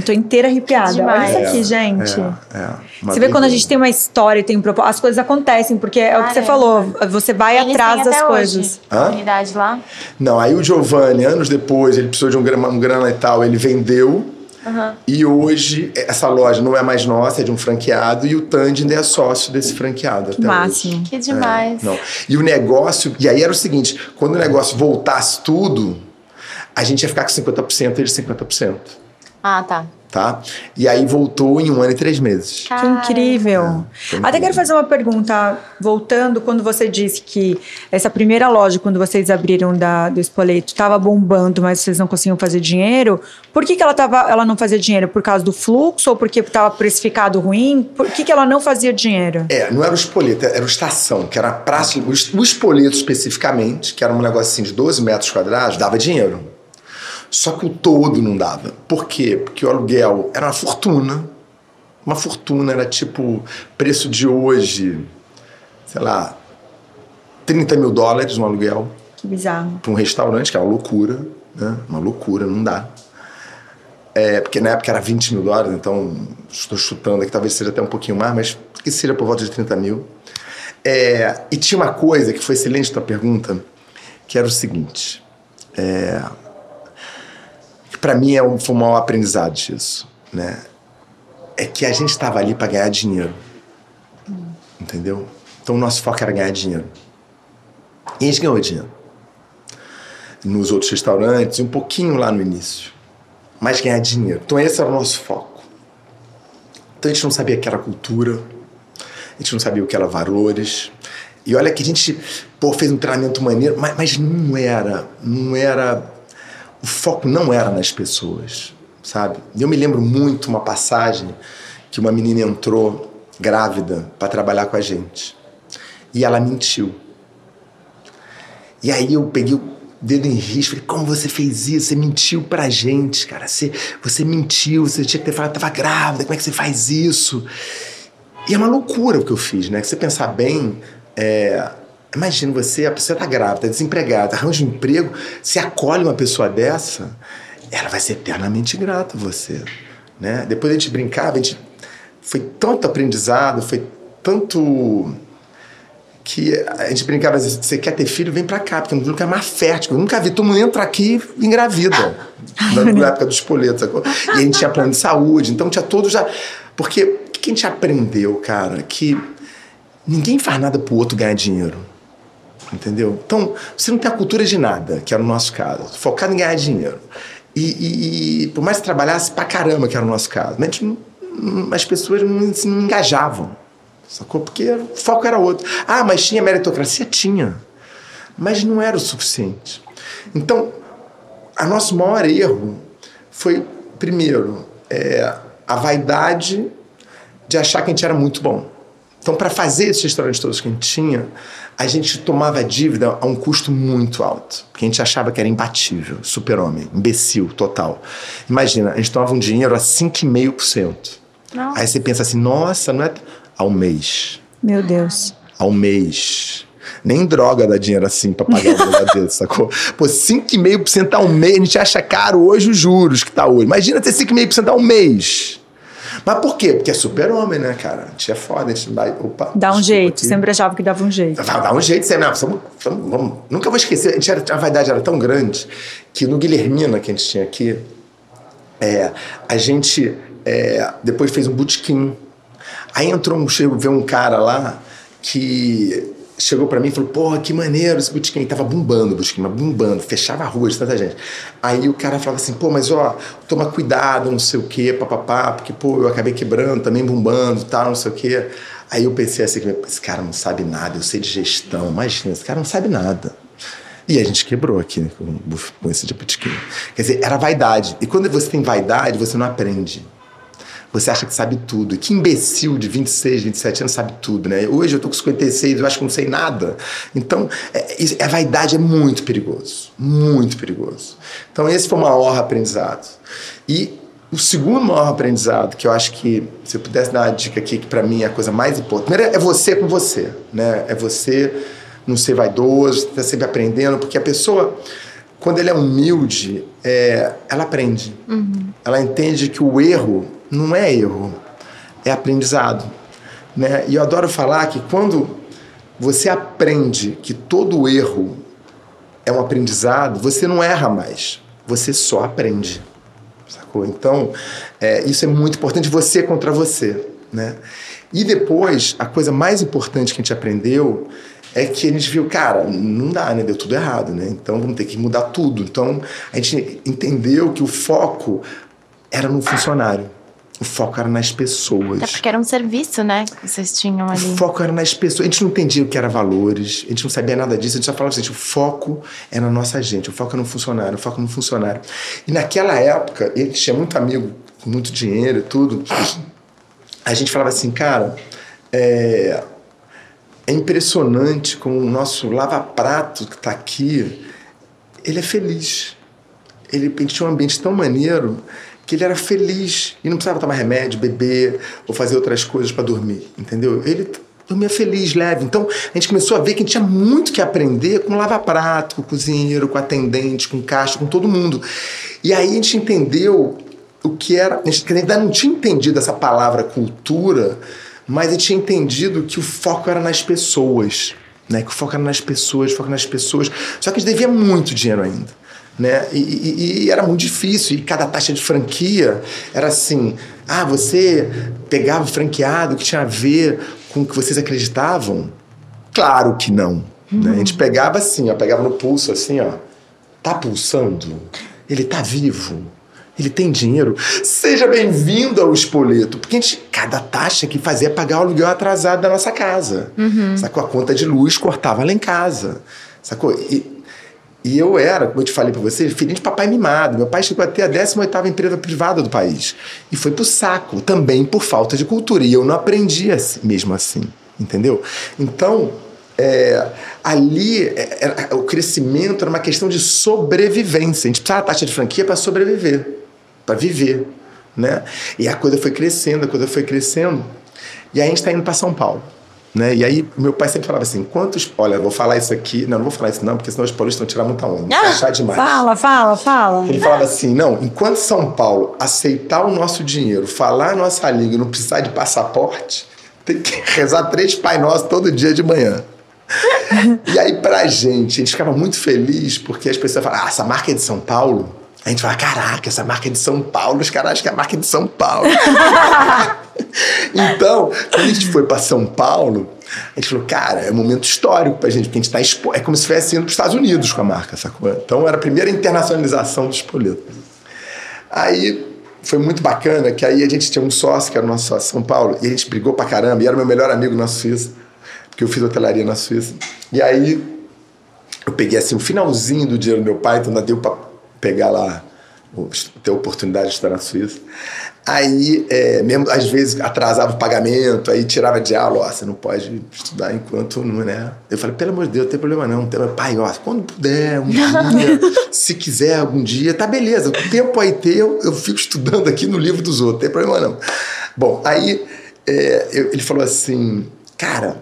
Tô inteira arrepiada. Olha isso aqui, É, gente. É, é. Você vê quando a gente tem uma história e tem um propósito, as coisas acontecem, porque é o que você Caramba. falou, você vai Eles atrás das coisas. Unidade lá. Não, aí o Giovanni, anos depois, ele precisou de um grana, um grana e tal, ele vendeu. Aham. E hoje essa loja não é mais nossa, é de um franqueado, e o Tandy ainda é sócio desse franqueado. Que até máximo. hoje. Que demais. É, não. E o negócio. E aí era o seguinte: quando o negócio voltasse tudo, a gente ia ficar com 50% e eles 50%. Ah, tá. Tá? E aí voltou em um ano e três meses. Que incrível. foi Até quero fazer uma pergunta, voltando, quando você disse que essa primeira loja, quando vocês abriram da, do Espoleto, estava bombando, mas vocês não conseguiam fazer dinheiro. Por que, que ela, tava, ela não fazia dinheiro? Por causa do fluxo ou porque estava precificado ruim? Por que, que ela não fazia dinheiro? É, não era o espoleto, era o estação, que era a praça. O espoleto especificamente, que era um negócio assim de 12 metros quadrados, dava dinheiro. Só que o todo não dava. Por quê? Porque o aluguel era uma fortuna. Uma fortuna, era tipo preço de hoje, sei lá, 30 mil dólares um aluguel Que bizarro. para um restaurante, que é uma loucura, né? Uma loucura, não dá. É, porque na época era 20 mil dólares, então estou chutando aqui, talvez seja até um pouquinho mais, mas que seja por volta de 30 mil. É, e tinha uma coisa que foi excelente a tua pergunta, que era o seguinte. É, para mim é um, foi um maior aprendizado disso, né? É que a gente estava ali para ganhar dinheiro, entendeu? Então o nosso foco era ganhar dinheiro. E a gente ganhou dinheiro nos outros restaurantes, um pouquinho lá no início. Mas ganhar dinheiro. Então esse era o nosso foco. Então a gente não sabia o que era cultura, a gente não sabia o que era valores. E olha que a gente pô, fez um treinamento maneiro, mas, mas não era, não era. O foco não era nas pessoas, sabe? Eu me lembro muito uma passagem que uma menina entrou grávida para trabalhar com a gente. E ela mentiu. E aí eu peguei o dedo em risco, falei, como você fez isso? Você mentiu pra gente, cara. Você, você mentiu, você tinha que ter falado que tava grávida, como é que você faz isso? E é uma loucura o que eu fiz, né? Que você pensar bem, é... imagina você, a pessoa tá grávida, desempregada, arranja um emprego, você acolhe uma pessoa dessa, ela vai ser eternamente grata a você, né? Depois a gente brincava, a gente foi tanto aprendizado, foi tanto que a gente brincava às vezes, você quer ter filho, vem pra cá, porque lugar é mais fértil. Eu nunca vi, todo mundo entra aqui e engravida. na, na época dos espoleto, sacou? E a gente tinha plano de saúde, então tinha todo já. Porque o que a gente aprendeu, cara? Que ninguém faz nada pro outro ganhar dinheiro. Entendeu? Então, você não tem a cultura de nada, que era o nosso caso. Focado em ganhar dinheiro. E, e- e por mais que trabalhasse pra caramba, que era o nosso caso, a gente as pessoas não, se- engajavam. Sacou? Porque o foco era outro. Ah, mas tinha meritocracia? Tinha. Mas não era o suficiente. Então, a nosso maior erro foi, primeiro, é, a vaidade de achar que a gente era muito bom. Então, para fazer esses restaurantes todos que a gente tinha, a gente tomava dívida a um custo muito alto. Porque a gente achava que era imbatível, super-homem, imbecil, total. Imagina, a gente tomava um dinheiro a 5,5%. Nossa. Aí você pensa assim, nossa, não é ao mês. Meu Deus. Ao mês. Nem droga dá dinheiro assim pra pagar negócio desse, sacou? Pô, 5,5% ao mês, a gente acha caro hoje os juros que tá hoje. Imagina ter 5,5% ao mês. Mas por quê? Porque é super-homem, né, cara? A gente é foda, a gente vai. Opa, Dá um jeito. aqui. Sempre achava que dava um jeito. Vai dar um jeito, você, não, vamos, vamos, vamos. Nunca vou esquecer, a, gente era, a vaidade era tão grande que no Guilhermina que a gente tinha aqui, é, a gente é, depois fez um botequim. Aí entrou um, ver um cara lá que chegou para mim e falou: Porra, que maneiro esse botequim. Tava bombando o mas bombando, fechava a rua de tanta gente. Aí o cara falava assim: Pô, mas ó, toma cuidado, não sei o quê, papapá, porque, pô, eu acabei quebrando, também bombando, tal, não sei o quê. Aí eu pensei assim: esse cara não sabe nada, eu sei de gestão, imagina, esse cara não sabe nada. E a gente quebrou aqui né, com, com esse de botequim. Quer dizer, era vaidade. E quando você tem vaidade, você não aprende. Você acha que sabe tudo. E que imbecil de 26, 27 anos sabe tudo, né? Hoje eu tô com 56, eu acho que não sei nada. Então, é, a vaidade é muito perigoso. Muito perigoso. Então, esse foi o maior aprendizado. E o segundo maior aprendizado, que eu acho que, se eu pudesse dar uma dica aqui, que para mim é a coisa mais importante. Primeiro é você com você, né? É você não ser vaidoso, tá sempre aprendendo, porque a pessoa quando ele é humilde, é, ela aprende. Uhum. Ela entende que o erro não é erro, é aprendizado. Né? E eu adoro falar que quando você aprende que todo erro é um aprendizado, você não erra mais, você só aprende. Sacou? Então, é, isso é muito importante, você contra você. Né? E depois, a coisa mais importante que a gente aprendeu é que a gente viu, cara, não dá, né? Deu tudo errado, né? Então vamos ter que mudar tudo. Então a gente entendeu que o foco era no funcionário. O foco era nas pessoas. Até porque era um serviço, né? Que vocês tinham ali. O foco era nas pessoas. A gente não entendia o que era valores, a gente não sabia nada disso. A gente só falava assim: o foco é na nossa gente, o foco é no funcionário, o foco é no funcionário. E naquela época, ele tinha muito amigo, com muito dinheiro e tudo. A gente falava assim, cara, é, é impressionante como o nosso lava-prato que está aqui, ele é feliz. Ele, ele tinha um ambiente tão maneiro que ele era feliz e não precisava tomar remédio, beber ou fazer outras coisas para dormir, entendeu? Ele dormia feliz, leve. Então a gente começou a ver que a gente tinha muito que aprender com lava-prato, com cozinheiro, com atendente, com caixa, com todo mundo. E aí a gente entendeu o que era. A gente ainda não tinha entendido essa palavra cultura, mas a gente tinha entendido que o foco era nas pessoas. Né, que o foco era nas pessoas, foco nas pessoas. Só que a gente devia muito dinheiro ainda né? E, e, e, era muito difícil. E cada taxa de franquia era assim: ah, você pegava o franqueado que tinha a ver com o que vocês acreditavam? Claro que não. Uhum. Né? A gente pegava assim, ó, pegava no pulso assim, ó. Tá pulsando? Ele tá vivo? Ele tem dinheiro? Seja bem-vindo ao Espoleto. Porque a gente, cada taxa que fazia pagar o aluguel atrasado da nossa casa. Uhum. Sacou? A conta de luz cortava lá em casa. Sacou? E, e eu era, como eu te falei para você, filhinho de papai mimado. Meu pai chegou até a 18ª empresa privada do país. E foi pro saco, também por falta de cultura. E eu não aprendi assim, mesmo assim, entendeu? Então, é, ali, é, é, o crescimento era uma questão de sobrevivência. A gente precisava taxa de franquia para sobreviver, para viver, né? E a coisa foi crescendo, a coisa foi crescendo. E aí a gente está indo para São Paulo. Né? E aí, meu pai sempre falava assim: quantos. Olha, vou falar isso aqui. Não, não vou falar isso, não, porque senão os paulistas vão tirar muita onda. Ah, achar demais. Fala, fala, fala. Ele falava assim: não, enquanto São Paulo aceitar o nosso dinheiro, falar a nossa língua e não precisar de passaporte, tem que rezar três Pai Nosso todo dia de manhã. e aí, pra gente, a gente ficava muito feliz porque as pessoas falavam: ah, essa marca é de São Paulo. A gente fala, caraca, essa marca é de São Paulo, os caras acham que a marca é de São Paulo. então, quando a gente foi para São Paulo, a gente falou, cara, é um momento histórico pra gente, porque a gente tá expo... É como se estivesse indo para os Estados Unidos com a marca, sacou? Então era a primeira internacionalização do Espoleto. Aí foi muito bacana que aí a gente tinha um sócio, que era o nosso sócio São Paulo, e a gente brigou pra caramba, e era o meu melhor amigo na Suíça, porque eu fiz hotelaria na Suíça. E aí eu peguei assim o finalzinho do dinheiro do meu pai, então ainda deu pra pegar lá, ter a oportunidade de estar na Suíça. Aí, é, mesmo às vezes atrasava o pagamento, aí tirava de aula, ó, você não pode estudar enquanto não, né? Eu falei, pelo amor de Deus, não tem problema não. Tem... Pai, ó, quando puder, um dia, se quiser algum dia, tá beleza. O tempo aí ter, eu, eu fico estudando aqui no livro dos outros, não tem problema não. Bom, aí é, eu, ele falou assim, cara,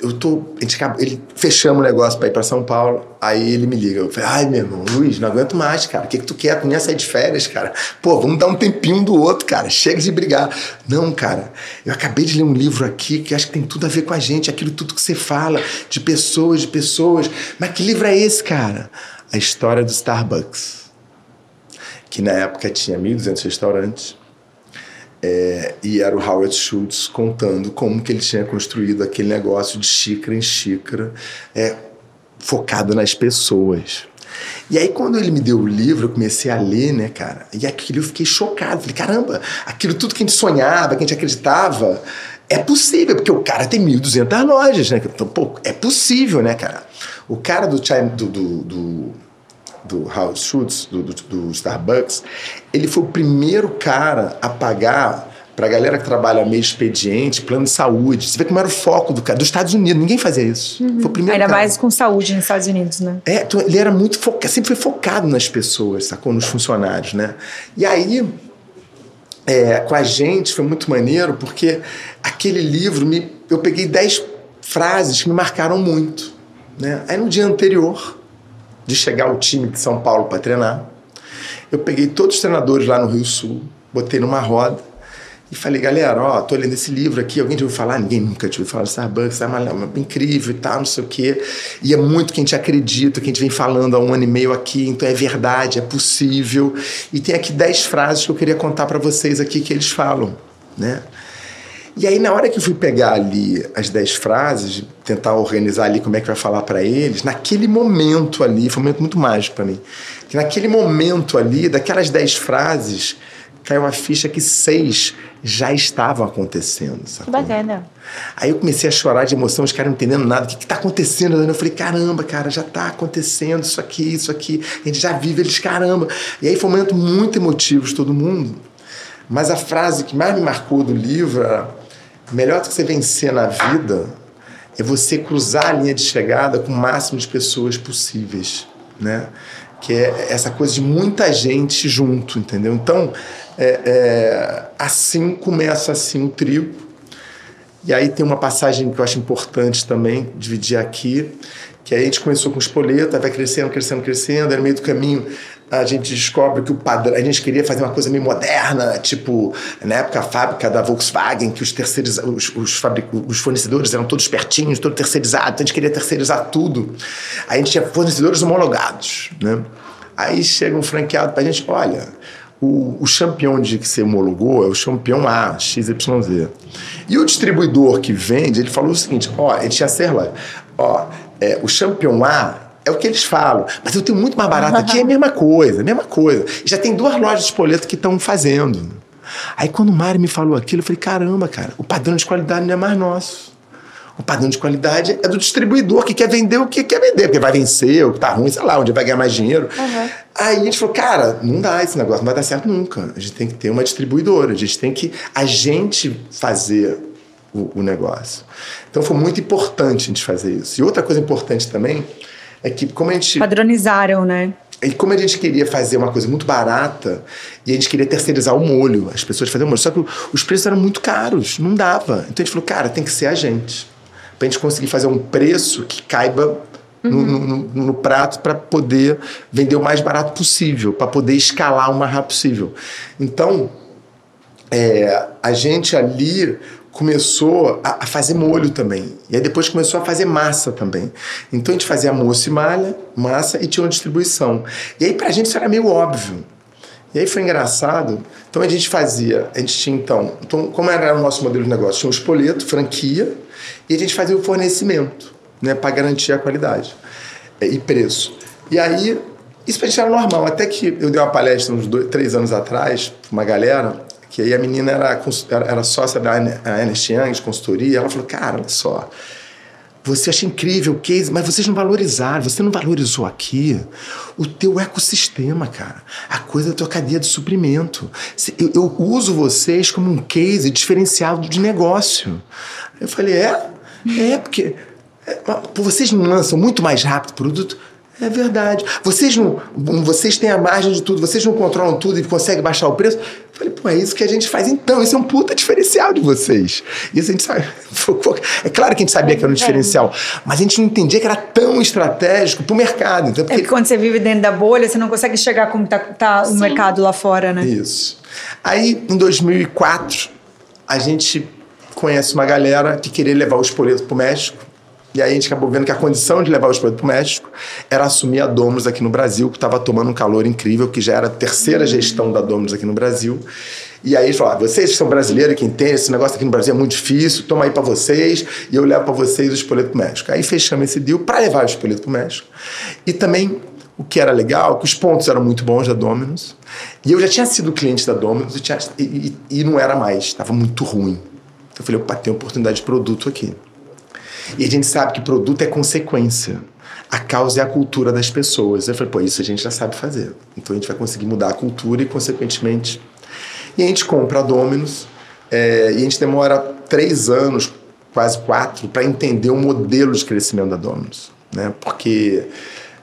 eu, tô. A gente acaba, ele fechamos o negócio para ir para São Paulo. Aí ele me liga. Eu falei, ai, meu irmão, Luiz, não aguento mais, cara. O que, que tu quer? Tu nem ia sair de férias, cara. Pô, vamos dar um tempinho um do outro, cara. Chega de brigar. Não, cara, eu acabei de ler um livro aqui que acho que tem tudo a ver com a gente, aquilo tudo que você fala, de pessoas, de pessoas. Mas que livro é esse, cara? A história do Starbucks. Que na época tinha 1.200 restaurantes É, e era o Howard Schultz contando como que ele tinha construído aquele negócio de xícara em xícara, é, focado nas pessoas. E aí, quando ele me deu o livro, eu comecei a ler, né, cara? E aquilo eu fiquei chocado. Falei, caramba, aquilo tudo que a gente sonhava, que a gente acreditava, é possível, porque o cara tem 1.200 lojas, né? Então, pô, é possível, né, cara? O cara do, do, do, do, do Howard Schultz, do, do, do Starbucks, ele foi o primeiro cara a pagar para a galera que trabalha meio expediente, plano de saúde. Você vê como era o foco do cara, dos Estados Unidos, ninguém fazia isso. Uhum. Foi o primeiro Ainda cara. mais com saúde nos Estados Unidos, né? É, então, ele era muito focado, sempre foi focado nas pessoas, sacou? Nos funcionários, né? E aí, é, com a gente foi muito maneiro, porque aquele livro, me, eu peguei dez frases que me marcaram muito, né? Aí no dia anterior de chegar o time de São Paulo para treinar, eu peguei todos os treinadores lá no Rio Sul, botei numa roda, e falei, galera, ó, tô lendo esse livro aqui, alguém já ouviu falar? Ninguém nunca tinha ouvido falar de Starbucks, é uma, uma, incrível e tal, não sei o quê. E é muito que a gente acredita, que a gente vem falando há um ano e meio aqui, então é verdade, é possível. E tem aqui dez frases que eu queria contar para vocês aqui que eles falam, né? E aí, na hora que eu fui pegar ali as dez frases, tentar organizar ali como é que vai falar para eles, naquele momento ali, foi um momento muito mágico para mim, que naquele momento ali, daquelas dez frases, caiu uma ficha que seis já estavam acontecendo. Sacou? Bacana. Aí eu comecei a chorar de emoção, os caras não entendendo nada. O que está acontecendo? Eu falei, caramba, cara, já está acontecendo isso aqui, isso aqui. A gente já vive eles, caramba. E aí foi um momento muito emotivo de todo mundo. Mas a frase que mais me marcou do livro era: melhor do que você vencer na vida é você cruzar a linha de chegada com o máximo de pessoas possíveis, né? Que é essa coisa de muita gente junto, entendeu? Então, é, é, assim começa assim o trio. E aí tem uma passagem que eu acho importante também dividir aqui, que aí a gente começou com espoleta, vai crescendo, crescendo, crescendo, aí no meio do caminho a gente descobre que o padrão, a gente queria fazer uma coisa meio moderna, tipo, na época a fábrica da Volkswagen, que os terceiriz, os, os, fabric, os fornecedores eram todos pertinhos, todo terceirizado, então a gente queria terceirizar tudo. Aí a gente tinha fornecedores homologados, né? Aí chega um franqueado pra gente, olha, o, o campeão de que você homologou é o campeão A, XYZ. E o distribuidor que vende, ele falou o seguinte, ó, ele tinha ser lá, ó, é, o campeão A é o que eles falam. Mas eu tenho muito mais barato aqui, é a mesma coisa, a mesma coisa. Já tem duas lojas de espoleto que estão fazendo. Aí quando o Mário me falou aquilo, eu falei, caramba, cara, o padrão de qualidade não é mais nosso. O padrão de qualidade é do distribuidor que quer vender o que quer vender, porque vai vencer, o que tá ruim, sei lá, onde vai ganhar mais dinheiro. Uhum. Aí a gente falou, cara, não dá esse negócio, não vai dar certo nunca. A gente tem que ter uma distribuidora, a gente tem que a gente fazer o, o negócio. Então foi muito importante a gente fazer isso. E outra coisa importante também é que como a gente padronizaram, né? E como a gente queria fazer uma coisa muito barata e a gente queria terceirizar o molho, as pessoas faziam molho, só que os preços eram muito caros, não dava. Então a gente falou, cara, tem que ser a gente. Pra gente conseguir fazer um preço que caiba uhum. no, no, no, prato para poder vender o mais barato possível, para poder escalar o mais rápido possível. Então, é, a gente ali começou a, a, fazer molho também. E aí depois começou a fazer massa também. Então a gente fazia moço e malha, massa e tinha uma distribuição. E aí pra gente isso era meio óbvio. E aí foi engraçado. Então a gente fazia, a gente tinha então, então como era o nosso modelo de negócio? Tinha um espoleto, franquia, e a gente fazia o fornecimento, né, para garantir a qualidade e preço. E aí isso pra gente era normal, até que eu dei uma palestra uns dois, três anos atrás, pra uma galera, que aí a menina era, era sócia da Ernest Young, de consultoria, ela falou, cara, olha só, você acha incrível o case, mas vocês não valorizaram, você não valorizou aqui o teu ecossistema, cara. A coisa da tua cadeia de suprimento. Eu, eu uso vocês como um case diferenciado de negócio. Eu falei, é? É, porque é, vocês não lançam muito mais rápido o produto? É verdade. Vocês não, vocês têm a margem de tudo, vocês não controlam tudo e conseguem baixar o preço. Eu falei, pô, é isso que a gente faz então. Isso é um puta diferencial de vocês. Isso a gente sabe. É claro que a gente sabia que era um diferencial, mas a gente não entendia que era tão estratégico para o mercado. Então, porque... É porque quando você vive dentro da bolha, você não consegue chegar como está tá o mercado lá fora, né? Isso. Aí, em 2004, a gente conhece uma galera que queria levar o espoleto para o México e aí a gente acabou vendo que a condição de levar os produtos para o México era assumir a Domus aqui no Brasil, que estava tomando um calor incrível, que já era a terceira gestão da Domus aqui no Brasil. E aí eles falaram, vocês que são brasileiros, que entendem, esse negócio aqui no Brasil é muito difícil, toma aí para vocês, e eu levo para vocês o espoleto pro México. Aí fechamos esse deal para levar o espoleto pro México. E também, o que era legal, que os pontos eram muito bons da Domino's, e eu já tinha sido cliente da Domino's e, tinha, e, e, e não era mais, estava muito ruim. Então eu falei, opa, tem oportunidade de produto aqui. E a gente sabe que produto é consequência. A causa é a cultura das pessoas. Eu falei, pô, isso a gente já sabe fazer. Então a gente vai conseguir mudar a cultura e, consequentemente, e a gente compra a Dominus é, e a gente demora três anos, quase quatro, para entender o modelo de crescimento da Dominus. Né? Porque.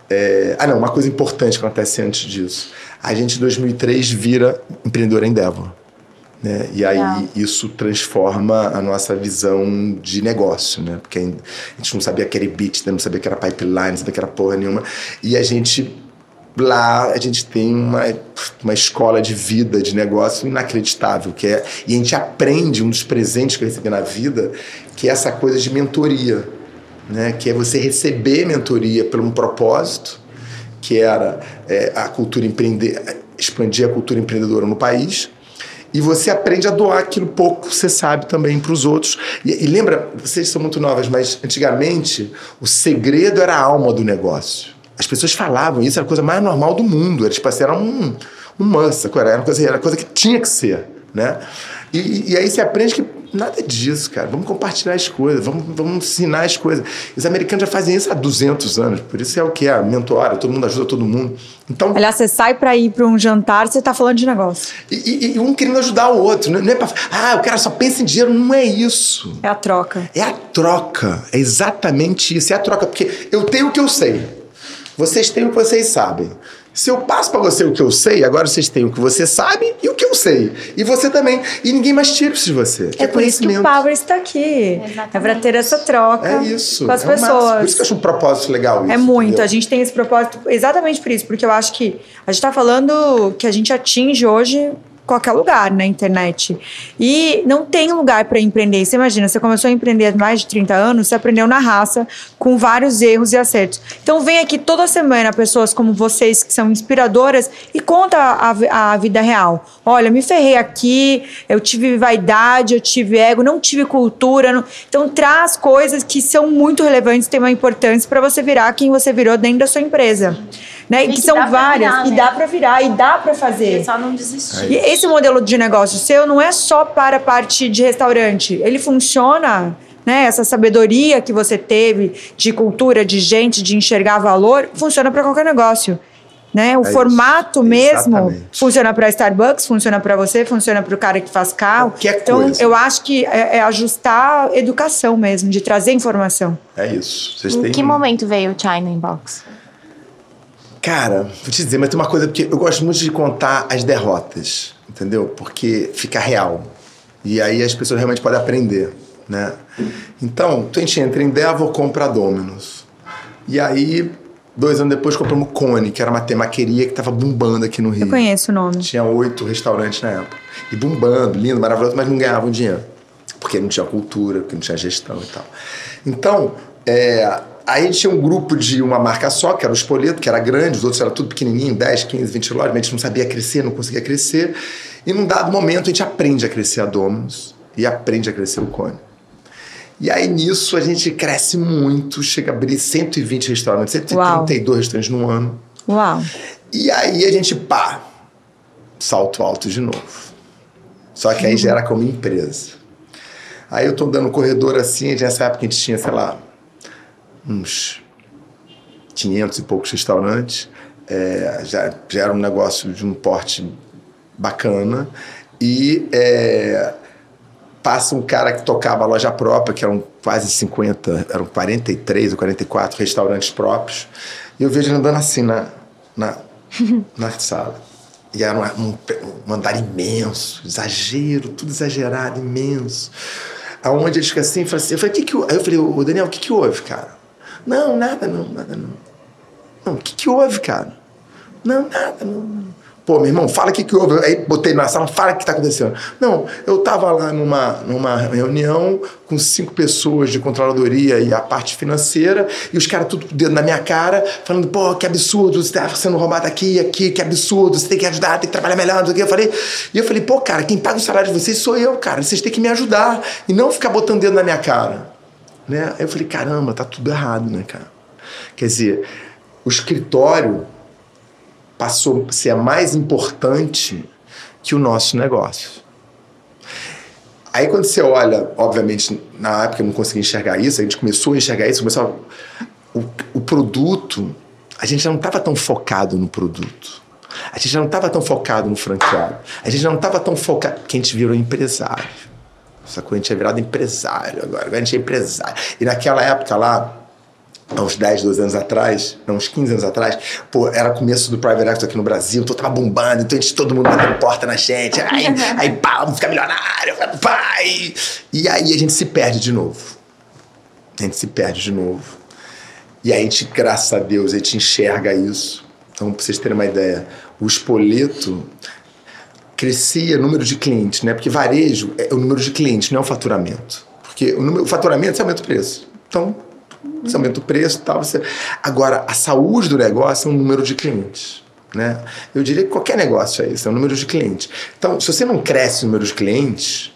É, ah, não, uma coisa importante que acontece antes disso. A gente, em 2003, vira empreendedora Endeavor. Né? E aí Legal. isso transforma a nossa visão de negócio, né? Porque a gente não sabia que era EBITDA, não sabia que era pipeline, não sabia que era porra nenhuma. E a gente lá a gente tem uma, uma escola de vida, de negócio inacreditável, que é e a gente aprende um dos presentes que eu recebi na vida, que é essa coisa de mentoria, né? Que é você receber mentoria por um propósito, que era é, a cultura empreender, expandir a cultura empreendedora no país. E você aprende a doar aquilo pouco que você sabe também para os outros. E, e lembra, vocês são muito novas, mas antigamente o segredo era a alma do negócio. As pessoas falavam isso, era a coisa mais normal do mundo. Era tipo assim, era um, um massa, era uma coisa, era coisa que tinha que ser, né? E, e aí você aprende que nada disso, cara. Vamos compartilhar as coisas, vamos, vamos ensinar as coisas. Os americanos já fazem isso há 200 anos, por isso é o que é, mentora, todo mundo ajuda todo mundo. Então, Aliás, você sai para ir para um jantar, você está falando de negócio. E, e, e, um querendo ajudar o outro. Não é para ah, o cara só pensa em dinheiro. Não é isso. É a troca. É a troca. É exatamente isso. É a troca. Porque eu tenho o que eu sei. Vocês têm o que vocês sabem. Se eu passo para você o que eu sei, agora vocês têm o que você sabe e o que eu sei. E você também. E ninguém mais tira isso de você. É, é por isso que o Power está aqui. Exatamente. É para ter essa troca é isso. com as é pessoas. Por isso que eu acho um propósito legal isso. É muito. Entendeu? A gente tem esse propósito exatamente por isso. Porque eu acho que a gente está falando que a gente atinge hoje qualquer lugar na internet. E não tem lugar para empreender. Você imagina, você começou a empreender há mais de 30 anos, você aprendeu na raça, com vários erros e acertos. Então vem aqui toda semana pessoas como vocês, que são inspiradoras, e conta a, a vida real. Olha, me ferrei aqui, eu tive vaidade, eu tive ego, não tive cultura. Não... Então traz coisas que são muito relevantes, têm uma importância para você virar quem você virou dentro da sua empresa né? que são várias. Virar, e né? dá para virar, e dá para fazer. E só não desistir. E esse modelo de negócio seu não é só para a parte de restaurante. Ele funciona né, essa sabedoria que você teve de cultura, de gente, de enxergar valor, funciona para qualquer negócio. Né? O é formato isso. mesmo Exatamente. funciona para Starbucks, funciona para você, funciona para o cara que faz carro. Qualquer então, coisa. eu acho que é, é, ajustar a educação mesmo, de trazer informação. É isso. Vocês em têm... que momento veio o China Inbox? Cara, vou te dizer, mas tem uma coisa, porque eu gosto muito de contar as derrotas, entendeu? Porque fica real. E aí as pessoas realmente podem aprender, né? Então, a gente entra em Devil, compra a Dominus. E aí, dois anos depois, compramos o Cone, que era uma temaqueria que estava bombando aqui no Rio. Eu conheço o nome. Tinha oito restaurantes na época. E bombando, lindo, maravilhoso, mas não ganhavam dinheiro. Porque não tinha cultura, porque não tinha gestão e tal. Então, é, Aí a gente tinha um grupo de uma marca só, que era o Espoleto, que era grande, os outros eram tudo pequenininho, 10, 15, 20 lojas, mas a gente não sabia crescer, não conseguia crescer. E num dado momento a gente aprende a crescer a Dominus e aprende a crescer o Cone. E aí nisso a gente cresce muito, chega a abrir 120 restaurantes, 132 Uau. restaurantes no ano. Uau! E aí a gente, pá, salto alto de novo. Só que aí uhum. já era como empresa. Aí eu tô dando um corredor assim, nessa época a gente tinha, sei lá, uns 500 e poucos restaurantes. É, já, já era um negócio de um porte bacana. E é, passa um cara que tocava a loja própria, que eram quase 50, eram 43 ou 44 restaurantes próprios. E eu vejo ele andando assim na, na, na sala. E era um, um, andar imenso, exagero, tudo exagerado, imenso. Aonde ele fica assim, fala assim, eu falei, que que, aí eu falei, o Daniel, o que que houve, cara? Não, nada não, nada não. Não, o que, que houve, cara? Não, nada não. Pô, meu irmão, fala o que, que houve. Aí botei na sala, fala o que está acontecendo. Não, eu estava lá numa, numa reunião com cinco pessoas de controladoria e a parte financeira, e os caras tudo dedo na minha cara, falando, pô, que absurdo, você está sendo roubado aqui, aqui, que absurdo, você tem que ajudar, tem que trabalhar melhor, não sei o que. Eu falei, e eu falei, pô, cara, quem paga o salário de vocês sou eu, cara. Vocês têm que me ajudar e não ficar botando dedo na minha cara. Né? Eu falei, caramba, tá tudo errado, né, cara? Quer dizer, o escritório passou a ser mais importante que o nosso negócio. Aí quando você olha, obviamente, na época eu não conseguia enxergar isso, a gente começou a enxergar isso, começou a, o, o produto, a gente não estava tão focado no produto. A gente não estava tão focado no franqueado. A gente não estava tão focado. que a gente virou empresário. Sacou? A gente é virado empresário agora. Agora a gente é empresário. E naquela época lá, há uns 10, 12 anos atrás, não, uns 15 anos atrás, pô, era começo do Private Equity aqui no Brasil, então tava bombando, então a gente, todo mundo batendo porta na gente, aí, aí pá, vamos ficar milionário, pai! E aí a gente se perde de novo. A gente se perde de novo. E aí a gente, graças a Deus, a gente enxerga isso. Então, pra vocês terem uma ideia, o espoleto crescia o número de clientes, né? Porque varejo é o número de clientes, não é o faturamento. Porque o, número, o faturamento você aumenta o preço. Então, você aumenta o preço e tal. Você... Agora, a saúde do negócio é um número de clientes. Né? Eu diria que qualquer negócio é isso, é um número de clientes. Então, se você não cresce o número de clientes,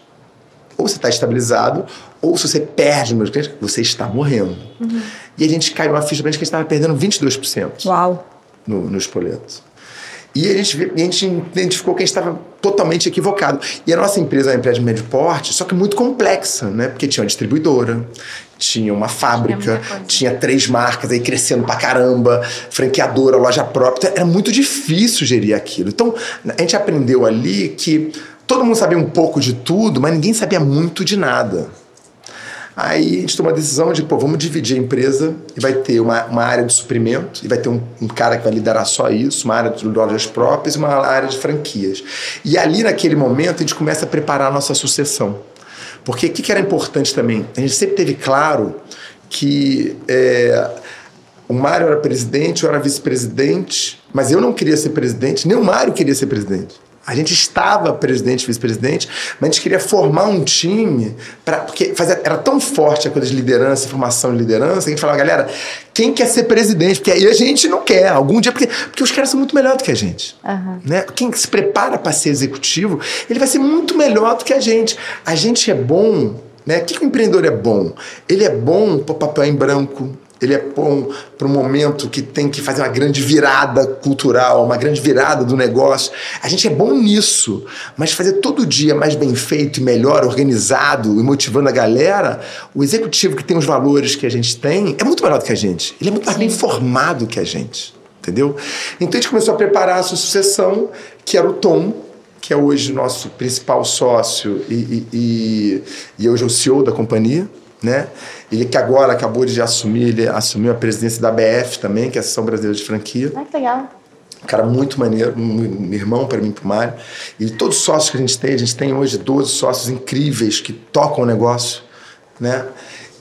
ou você está estabilizado, ou se você perde o número de clientes, você está morrendo. Uhum. E a gente caiu uma ficha pra gente que a gente estava perdendo 22% Uau. No, no espoleto. E a gente, a gente identificou que a gente estava totalmente equivocado. E a nossa empresa é uma empresa de médio porte, só que muito complexa, né? Porque tinha uma distribuidora, tinha uma fábrica, tinha, tinha, três marcas aí crescendo pra caramba, franqueadora, loja própria. Era muito difícil gerir aquilo. Então, a gente aprendeu ali que todo mundo sabia um pouco de tudo, mas ninguém sabia muito de nada. Aí a gente tomou a decisão de, pô, vamos dividir a empresa e vai ter uma, uma área de suprimento, e vai ter um, um cara que vai liderar só isso, uma área de lojas próprias e uma área de franquias. E ali, naquele momento, a gente começa a preparar a nossa sucessão. Porque o que, que, era importante também? A gente sempre teve claro que é, o Mário era presidente, eu era vice-presidente, mas eu não queria ser presidente, nem o Mário queria ser presidente. A gente estava presidente, vice-presidente, mas a gente queria formar um time, pra, porque fazia, era tão forte a coisa de liderança, formação de liderança, que a gente falava, galera, quem quer ser presidente? Porque aí a gente não quer, algum dia, porque, porque os caras são muito melhores do que a gente. Uhum. Né? Quem se prepara para ser executivo, ele vai ser muito melhor do que a gente. A gente é bom, né? O que, que o empreendedor é bom? Ele é bom para papel em branco, ele é bom para um momento que tem que fazer uma grande virada cultural, uma grande virada do negócio. A gente é bom nisso, mas fazer todo dia mais bem feito e melhor, organizado e motivando a galera, o executivo que tem os valores que a gente tem é muito melhor do que a gente. Ele é muito mais bem formado que a gente, entendeu? Então a gente começou a preparar a sua sucessão, que era o Tom, que é hoje nosso principal sócio e, e, e, e hoje é o CEO da companhia né? Ele que agora acabou de assumir, ele assumiu a presidência da BF também, que é a Associação Brasileira de Franquia. Ah, que legal. Um cara muito maneiro, um irmão para mim, para o Mário. E todos os sócios que a gente tem, a gente tem hoje 12 sócios incríveis que tocam o negócio, né?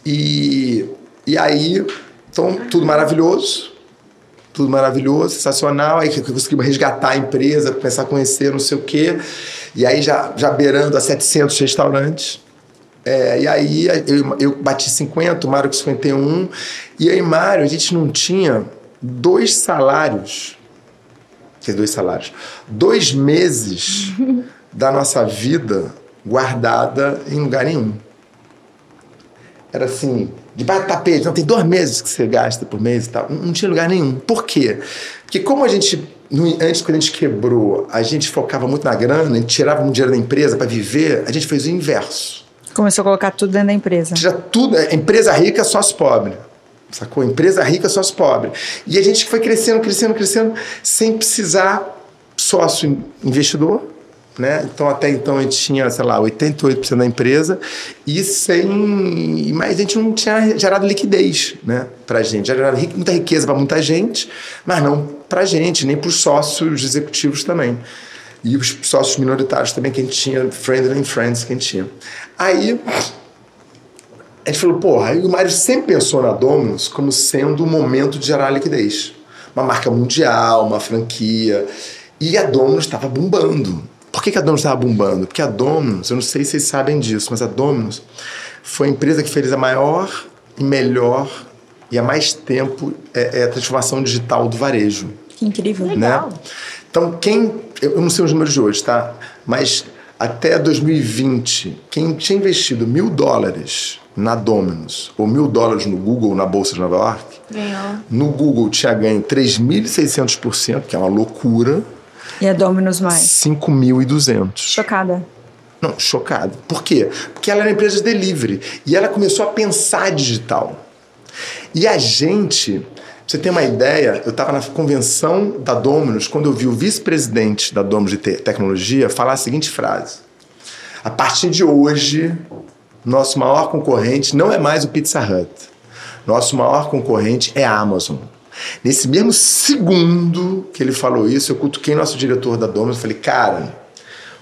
E, e aí, então, tudo maravilhoso, tudo maravilhoso, sensacional. Aí conseguimos resgatar a empresa, começar a conhecer não sei o quê. E aí já, já beirando a 700 restaurantes. É, e aí eu, eu bati 50, o Mário com 51. E aí, Mário, a gente não tinha dois salários. Que dois salários? Dois meses da nossa vida guardada em lugar nenhum. Era assim, debaixo do tapete, não, tem dois meses que você gasta por mês e tal. Não, não tinha lugar nenhum. Por quê? Porque como a gente no, antes, quando a gente quebrou, a gente focava muito na grana, a gente tirava um dinheiro da empresa para viver, a gente fez o inverso. Começou a colocar tudo dentro da empresa. Já tudo, é, empresa rica, sócio pobre. Sacou? Empresa rica, sócio pobre. E a gente foi crescendo, crescendo, crescendo, sem precisar sócio investidor. Né? Então, até então, a gente tinha, sei lá, 88% da empresa e sem. Mas a gente não tinha gerado liquidez né? para a gente. Gerado muita riqueza para muita gente, mas não para a gente, nem para os sócios executivos também. E os sócios minoritários também que a gente tinha, Friendly and Friends que a gente tinha. Aí a gente falou, porra, aí o Mário sempre pensou na Domino's como sendo o momento de gerar liquidez. Uma marca mundial, uma franquia. E a Domino's estava bombando. Por que, que a Domino's estava bombando? Porque a Domino's, eu não sei se vocês sabem disso, mas a Domino's foi a empresa que fez a maior e melhor e há mais tempo é, é a transformação digital do varejo. Que incrível. Né? Então, quem. Eu não sei os números de hoje, tá? Mas até 2020, quem tinha investido mil dólares na Domino's ou mil dólares no Google, na Bolsa de Nova York, Ganhou. no Google tinha ganho 3.600%, que é uma loucura, E a Domino's mais. 5.200%. Chocada. Não, chocado. Por quê? Porque ela era empresa de delivery. E ela começou a pensar digital. E a gente, você ter uma ideia, eu estava na convenção da Domino's quando eu vi o vice-presidente da Domino's de te- tecnologia falar a seguinte frase: A partir de hoje, nosso maior concorrente não é mais o Pizza Hut. Nosso maior concorrente é a Amazon. Nesse mesmo segundo que ele falou isso, eu cutuquei nosso diretor da Domino's e falei, cara,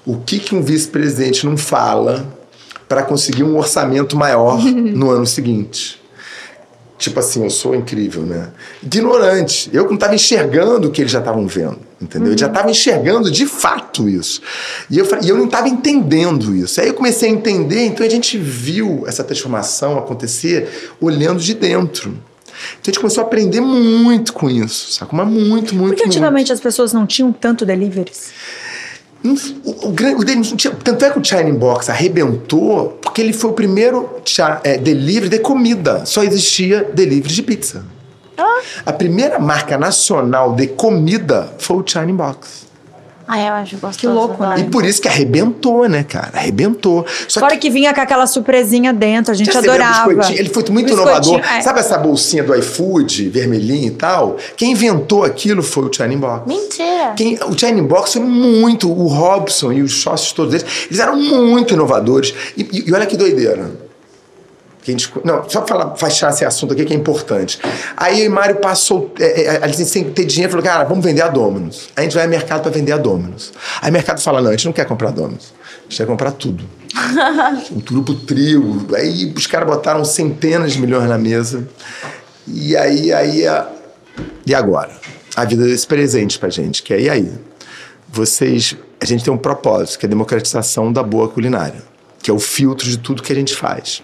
o que, que um vice-presidente não fala para conseguir um orçamento maior no ano seguinte? Tipo assim, eu sou incrível, né? Ignorante. Eu não estava enxergando o que eles já estavam vendo, entendeu? Eles já estavam enxergando de fato isso. E eu, e eu não estava entendendo isso. Aí eu comecei a entender, então a gente viu essa transformação acontecer olhando de dentro. Então a gente começou a aprender muito com isso, sabe? Mas muito, muito, Porque muito. antigamente as pessoas não tinham tanto deliveries. O, o, o tinha- tanto é que o China Box arrebentou porque ele foi o primeiro cha- é, delivery de comida. Só existia delivery de pizza. A primeira marca nacional de comida foi o China Box. Ah, eu acho gostoso. Que louco, né? E por isso que arrebentou, né, cara? Arrebentou. Só Fora que vinha com aquela surpresinha dentro, a gente Já adorava. Ele foi muito inovador. é. Sabe essa bolsinha do iFood, vermelhinha e tal? Quem inventou aquilo foi o China Box. Mentira. Quem, o China Box foi muito, o Robson e os sócios todos eles, eles eram muito inovadores. E, e- e olha que doideira. Que não, só falar, fechar esse assunto aqui que é importante. Aí eu e Mário passou, é, é, a gente sem ter dinheiro, falou, cara, vamos vender a Domino's. Aí a gente vai ao mercado para vender a Domino's. Aí o mercado fala, não, a gente não quer comprar a Domino's. A gente quer comprar tudo. um grupo trio. Aí os caras botaram centenas de milhões na mesa. E aí, aí, a- e agora? A vida desse presente pra gente, que é, e aí? Vocês, a gente tem um propósito, que é a democratização da boa culinária, que é o filtro de tudo que a gente faz.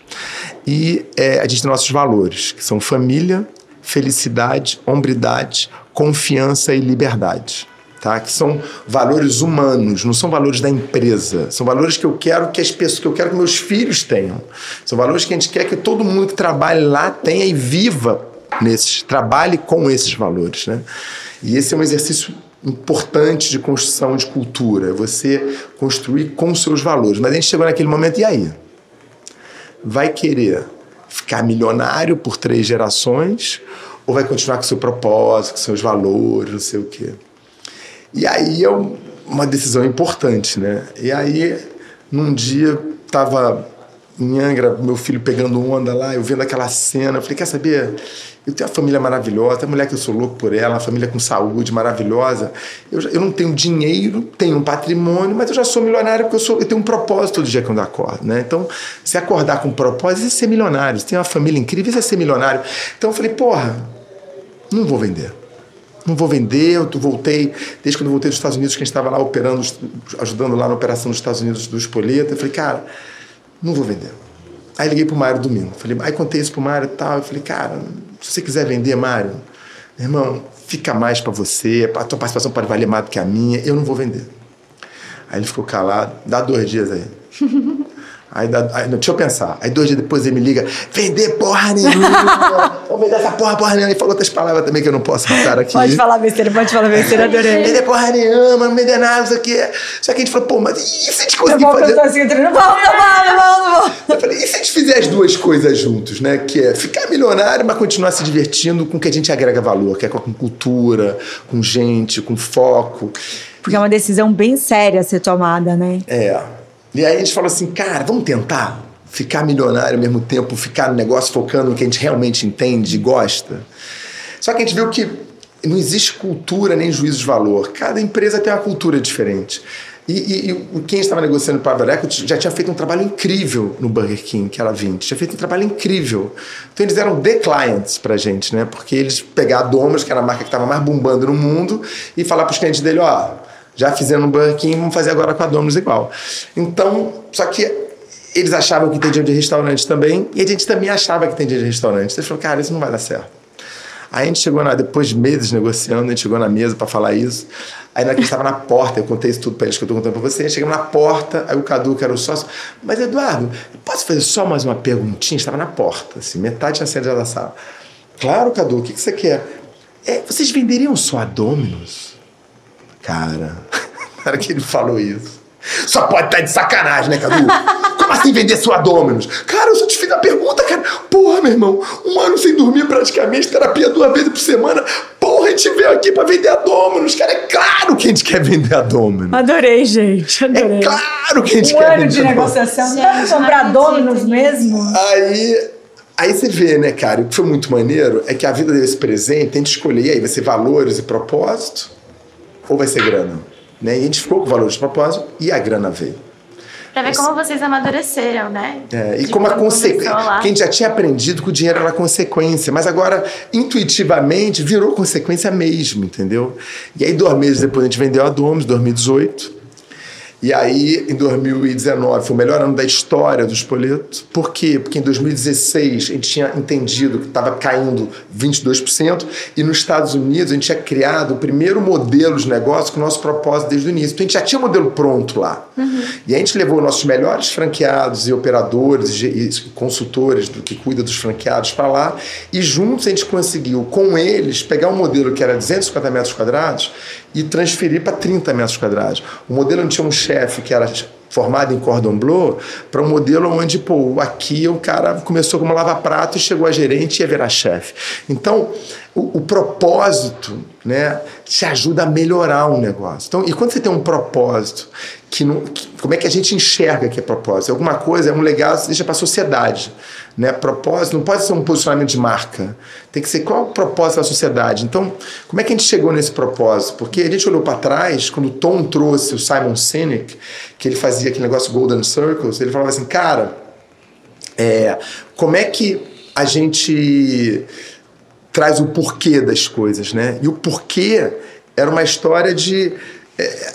E é, a gente tem nossos valores, que são família, felicidade, hombridade, confiança e liberdade. Tá? Que são valores humanos, não são valores da empresa. São valores que eu quero que as pessoas, que eu quero que meus filhos tenham. São valores que a gente quer que todo mundo que trabalhe lá tenha e viva nesses, trabalhe com esses valores, né? E esse é um exercício importante de construção de cultura, é você construir com seus valores. Mas a gente chegou naquele momento e aí? Vai querer ficar milionário por três gerações ou vai continuar com seu propósito, com seus valores, não sei o quê? E aí é um- uma decisão importante, né? E aí, num dia, tava em Angra, meu filho pegando onda lá, eu vendo aquela cena, eu falei, quer saber? Eu tenho uma família maravilhosa, uma mulher que eu sou louco por ela, uma família com saúde maravilhosa. Eu, eu não tenho dinheiro, tenho um patrimônio, mas eu já sou milionário porque eu, sou, eu tenho um propósito todo dia quando eu acordo, né? Então, se acordar com um propósito, isso é ser milionário. Se tem uma família incrível, isso é ser milionário. Então eu falei, porra, não vou vender não vou vender, eu voltei, desde quando eu voltei dos Estados Unidos, que a gente estava lá operando, ajudando lá na operação dos Estados Unidos do Espoleta, eu falei, cara, não vou vender. Aí liguei pro Mário domingo, falei, aí contei isso pro Mário e tal, eu falei, cara, se você quiser vender, Mário, irmão, fica mais para você, a tua participação pode valer mais do que a minha, eu não vou vender. Aí ele ficou calado, dá dois dias aí. Aí, aí não, deixa eu pensar. Aí dois dias depois ele me liga, vender porra nenhuma, vamos vender essa porra, porra nenhuma. E falou outras palavras também que eu não posso botar aqui. Pode falar besteira, pode falar besteira, adorei. Vender porra nenhuma, não vender nada, isso aqui. Só que a gente falou, pô, mas e se a gente conseguir vou fazer... assim, não vamos, não vamos, não vamos, não vamos. Eu falei, e se a gente fizer as duas coisas juntos, né? Que é ficar milionário, mas continuar se divertindo com o que a gente agrega valor, que é com cultura, com gente, com foco. Porque é uma decisão bem séria a ser tomada, né? É. E aí a gente falou assim, cara, vamos tentar ficar milionário ao mesmo tempo, ficar no negócio focando no que a gente realmente entende e gosta. Só que a gente viu que não existe cultura nem juízo de valor. Cada empresa tem uma cultura diferente. E, e, e quem estava negociando para a Equity já tinha feito um trabalho incrível no Burger King, que era 20. Tinha feito um trabalho incrível. Então eles eram the clients pra gente, né? Porque eles pegaram a Domino's, que era a marca que estava mais bombando no mundo, e falar para os clientes dele, ó, Já fizeram no Burger King, vamos fazer agora com a Domino's igual. Então, só que eles achavam que entendiam de restaurante também, e a gente também achava que entendia de restaurante. Eles falaram, cara, isso não vai dar certo. Aí a gente chegou, na, depois de meses negociando, a gente chegou na mesa para falar isso. Aí na que estava na porta, eu contei isso tudo para eles que eu estou contando para você. Chegamos na porta, aí o Cadu, que era o sócio, mas Eduardo, posso fazer só mais uma perguntinha? Estava na porta, assim, metade tinha saído da sala. Claro, Cadu, o que, que você quer? É, vocês venderiam só a Dominus? Cara, na hora que ele falou isso. Só pode estar de sacanagem, né, Cadu? Como assim vender sua Dominus? Cara, eu só te fiz a pergunta, cara. Porra, meu irmão, um ano sem dormir praticamente, terapia duas vezes por semana. Porra, a gente veio aqui pra vender a Dominus. Cara, é claro que a gente quer vender a Dominus. Adorei, gente. Adorei. É claro que a gente um quer ano vender de a Dominus. negociação. Gente, Dá pra não comprar Dominus mesmo? Aí, aí você vê, né, cara? O que foi muito maneiro é que a vida desse presente tem que escolher. Aí vai ser valores e propósito ou vai ser grana? Né? E a gente ficou com valores e propósito e a grana veio. Pra ver como vocês amadureceram, né? É, e De como a consequência. gente já tinha aprendido que o dinheiro era consequência, mas agora, intuitivamente, virou consequência mesmo, entendeu? E aí, dois meses depois, a gente vendeu a Domus, 2018. E aí, em 2019, foi o melhor ano da história do Espoleto. Por quê? Porque em 2016 a gente tinha entendido que estava caindo 22%, e nos Estados Unidos a gente tinha criado o primeiro modelo de negócio com o nosso propósito desde o início. Então a gente já tinha o modelo pronto lá. E a gente levou nossos melhores franqueados e operadores e e consultores do que cuida dos franqueados para lá, e juntos a gente conseguiu, com eles, pegar um modelo que era 250 metros quadrados e transferir para 30 metros quadrados. O modelo não tinha um chefe que era formado em cordon bleu para um modelo onde, pô, aqui o cara começou como lava-prato e chegou a gerente e ia virar chefe. Então, o, o propósito, né, te ajuda a melhorar um negócio. Então, e quando você tem um propósito, que não, que- como é que a gente enxerga que é propósito? Alguma coisa, é um legado que você deixa para a sociedade. Né? Propósito não pode ser um posicionamento de marca. Tem que ser qual é o propósito da sociedade. Então, como é que a gente chegou nesse propósito? Porque a gente olhou para trás, quando o Tom trouxe o Simon Sinek, que ele fazia aquele negócio Golden Circles, ele falava assim, cara, é, como é que a gente traz o porquê das coisas, né? E o porquê era uma história de é,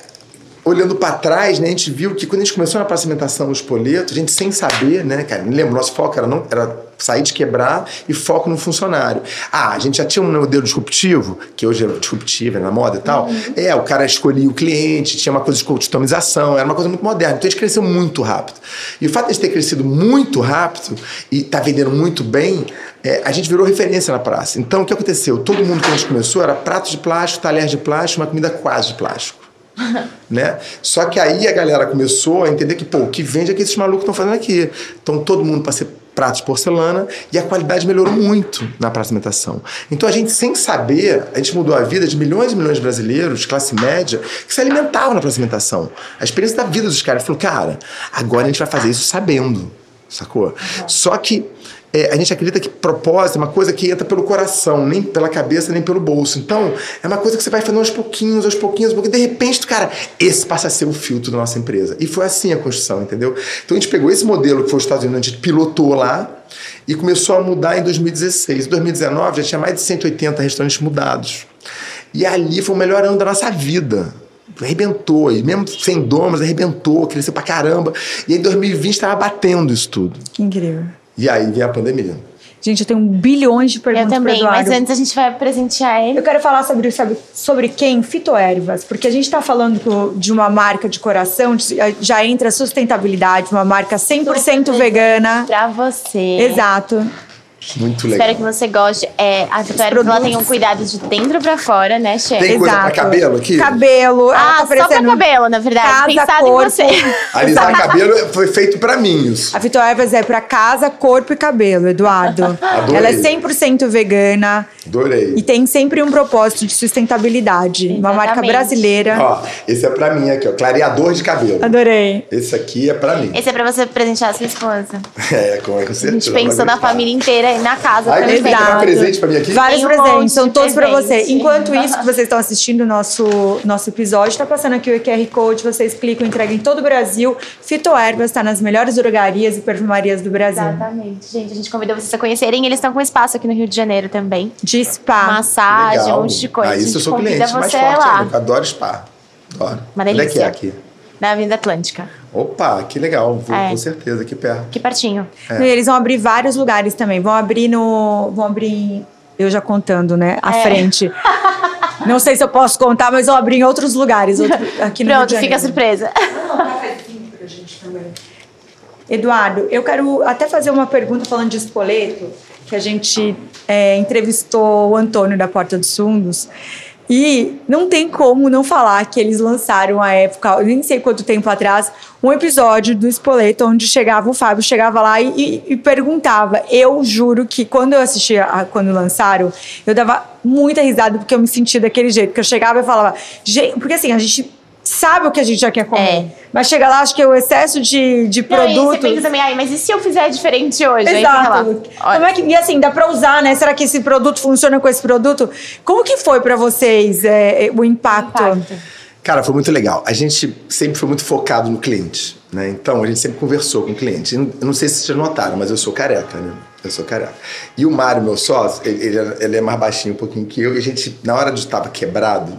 olhando para trás, né, a gente viu que quando a gente começou na pacimentação no espoleto, a gente sem saber, né, cara, me lembro, nosso foco era, não, era sair de quebrar e foco no funcionário. Ah, a gente já tinha um modelo disruptivo, que hoje é disruptivo, é na moda e tal. É, o cara escolhia o cliente, tinha uma coisa de customização, era uma coisa muito moderna. Então a gente cresceu muito rápido. E o fato de a gente ter crescido muito rápido e tá vendendo muito bem, é, a gente virou referência na praça. Então o que aconteceu? Todo mundo que a gente começou era prato de plástico, talher de plástico, uma comida quase de plástico né? Só que aí a galera começou a entender que, pô, o que vende é que esses malucos estão fazendo aqui. Então todo mundo para ser prato de porcelana e a qualidade melhorou muito na praça de alimentação. Então a gente, sem saber, a gente mudou a vida de milhões e milhões de brasileiros, classe média, que se alimentavam na praça de alimentação. A experiência da vida dos caras. Falou, cara, agora a gente vai fazer isso sabendo, sacou? Só que é, a gente acredita que propósito é uma coisa que entra pelo coração, nem pela cabeça, nem pelo bolso. Então, é uma coisa que você vai fazendo aos pouquinhos, aos pouquinhos, porque de repente, cara, esse passa a ser o filtro da nossa empresa. E foi assim a construção, entendeu? Então a gente pegou esse modelo que foi os Estados Unidos, a gente pilotou lá e começou a mudar em 2016. Em 2019 já tinha mais de 180 restaurantes mudados. E ali foi o melhor ano da nossa vida. Arrebentou, e mesmo sem domas, arrebentou, cresceu pra caramba. E em 2020, estava batendo isso tudo. Que incrível. E aí vem a pandemia. Gente, eu tenho bilhões de perguntas Eu também, mas antes a gente vai presentear ele. Eu quero falar sobre, sabe, sobre quem? Fitoervas. Porque a gente está falando de uma marca de coração, de- já entra sustentabilidade, uma marca 100% Super vegana. Pra você. Exato. Muito legal. Espero que você goste. É, a Vitória ela tem um cuidado de dentro pra fora, né, chefe? Tem coisa pra Exato. cabelo aqui? Cabelo. Ah, tá só pra cabelo, na verdade. Casa, Pensado corpo. em você. Alisar cabelo foi feito pra mim isso. A Fitoervas é para casa, corpo e cabelo, Eduardo. Adorei. Ela é 100% vegana Adorei. e tem sempre um propósito de sustentabilidade. Uma marca Exatamente. brasileira. Ó, esse é pra mim aqui, ó. Clareador de cabelo. Adorei. Esse aqui é pra mim. Esse é pra você presentear a sua esposa. É, com, certeza. A gente pensou na família inteira e na casa Ai, também. Tem Exato. presente pra mim aqui? Vários um presentes, monte são todos pra você. Enquanto isso que vocês estão assistindo o nosso, nosso episódio, tá passando aqui o QR Code, vocês clicam, entregam em todo o Brasil. Fitoervas tá nas melhores drogarias e perfumarias do Brasil. Exatamente, gente. A gente convidou vocês a conhecerem. Eles estão com espaço aqui no Rio de Janeiro também. De spa. Massagem, um Legal. monte de coisa. Ah, isso eu sou cliente mais forte lá. ainda. Adoro spa. Adoro. Uma Onde é que delícia. é aqui? Na Avenida Atlântica. Opa, que legal. Vou, É. Com certeza, aqui perto. Aqui pertinho. É. Eles vão abrir vários lugares também. Vão abrir no. Vão abrir. Eu já contando, né? À É. frente. Não sei se eu posso contar, mas vão abrir em outros lugares. outro- aqui no Rio Pronto, fica surpresa. Eduardo, eu quero até fazer uma pergunta falando de espoleto, que a gente é, entrevistou o Antônio da Porta dos Fundos. E não tem como não falar que eles lançaram à época, nem sei quanto tempo atrás, um episódio do Espoleto onde chegava o Fábio, chegava lá e, e- e perguntava. Eu juro que quando eu assistia, a- quando lançaram, eu dava muita risada porque eu me sentia daquele jeito. Que eu chegava e falava, "Gente", porque assim, a gente sabe o que a gente já quer comer. É. Mas chega lá, acho que o excesso de, de Não, e você produtos. pensa também, ai, mas e se eu fizer diferente hoje? Aí fica lá. Exato. Como é que, e assim, dá pra usar, né? Será que esse produto funciona com esse produto? Como que foi pra vocês é, o impacto? impacto. Cara, foi muito legal. A gente sempre foi muito focado no cliente, né? Então, a gente sempre conversou com o cliente. Eu não- sei se vocês notaram, mas eu sou careca, né? Eu sou careca. E o Mário, meu sócio, ele, ele é- é mais baixinho um pouquinho que eu. E a gente, na hora de estar quebrado, é,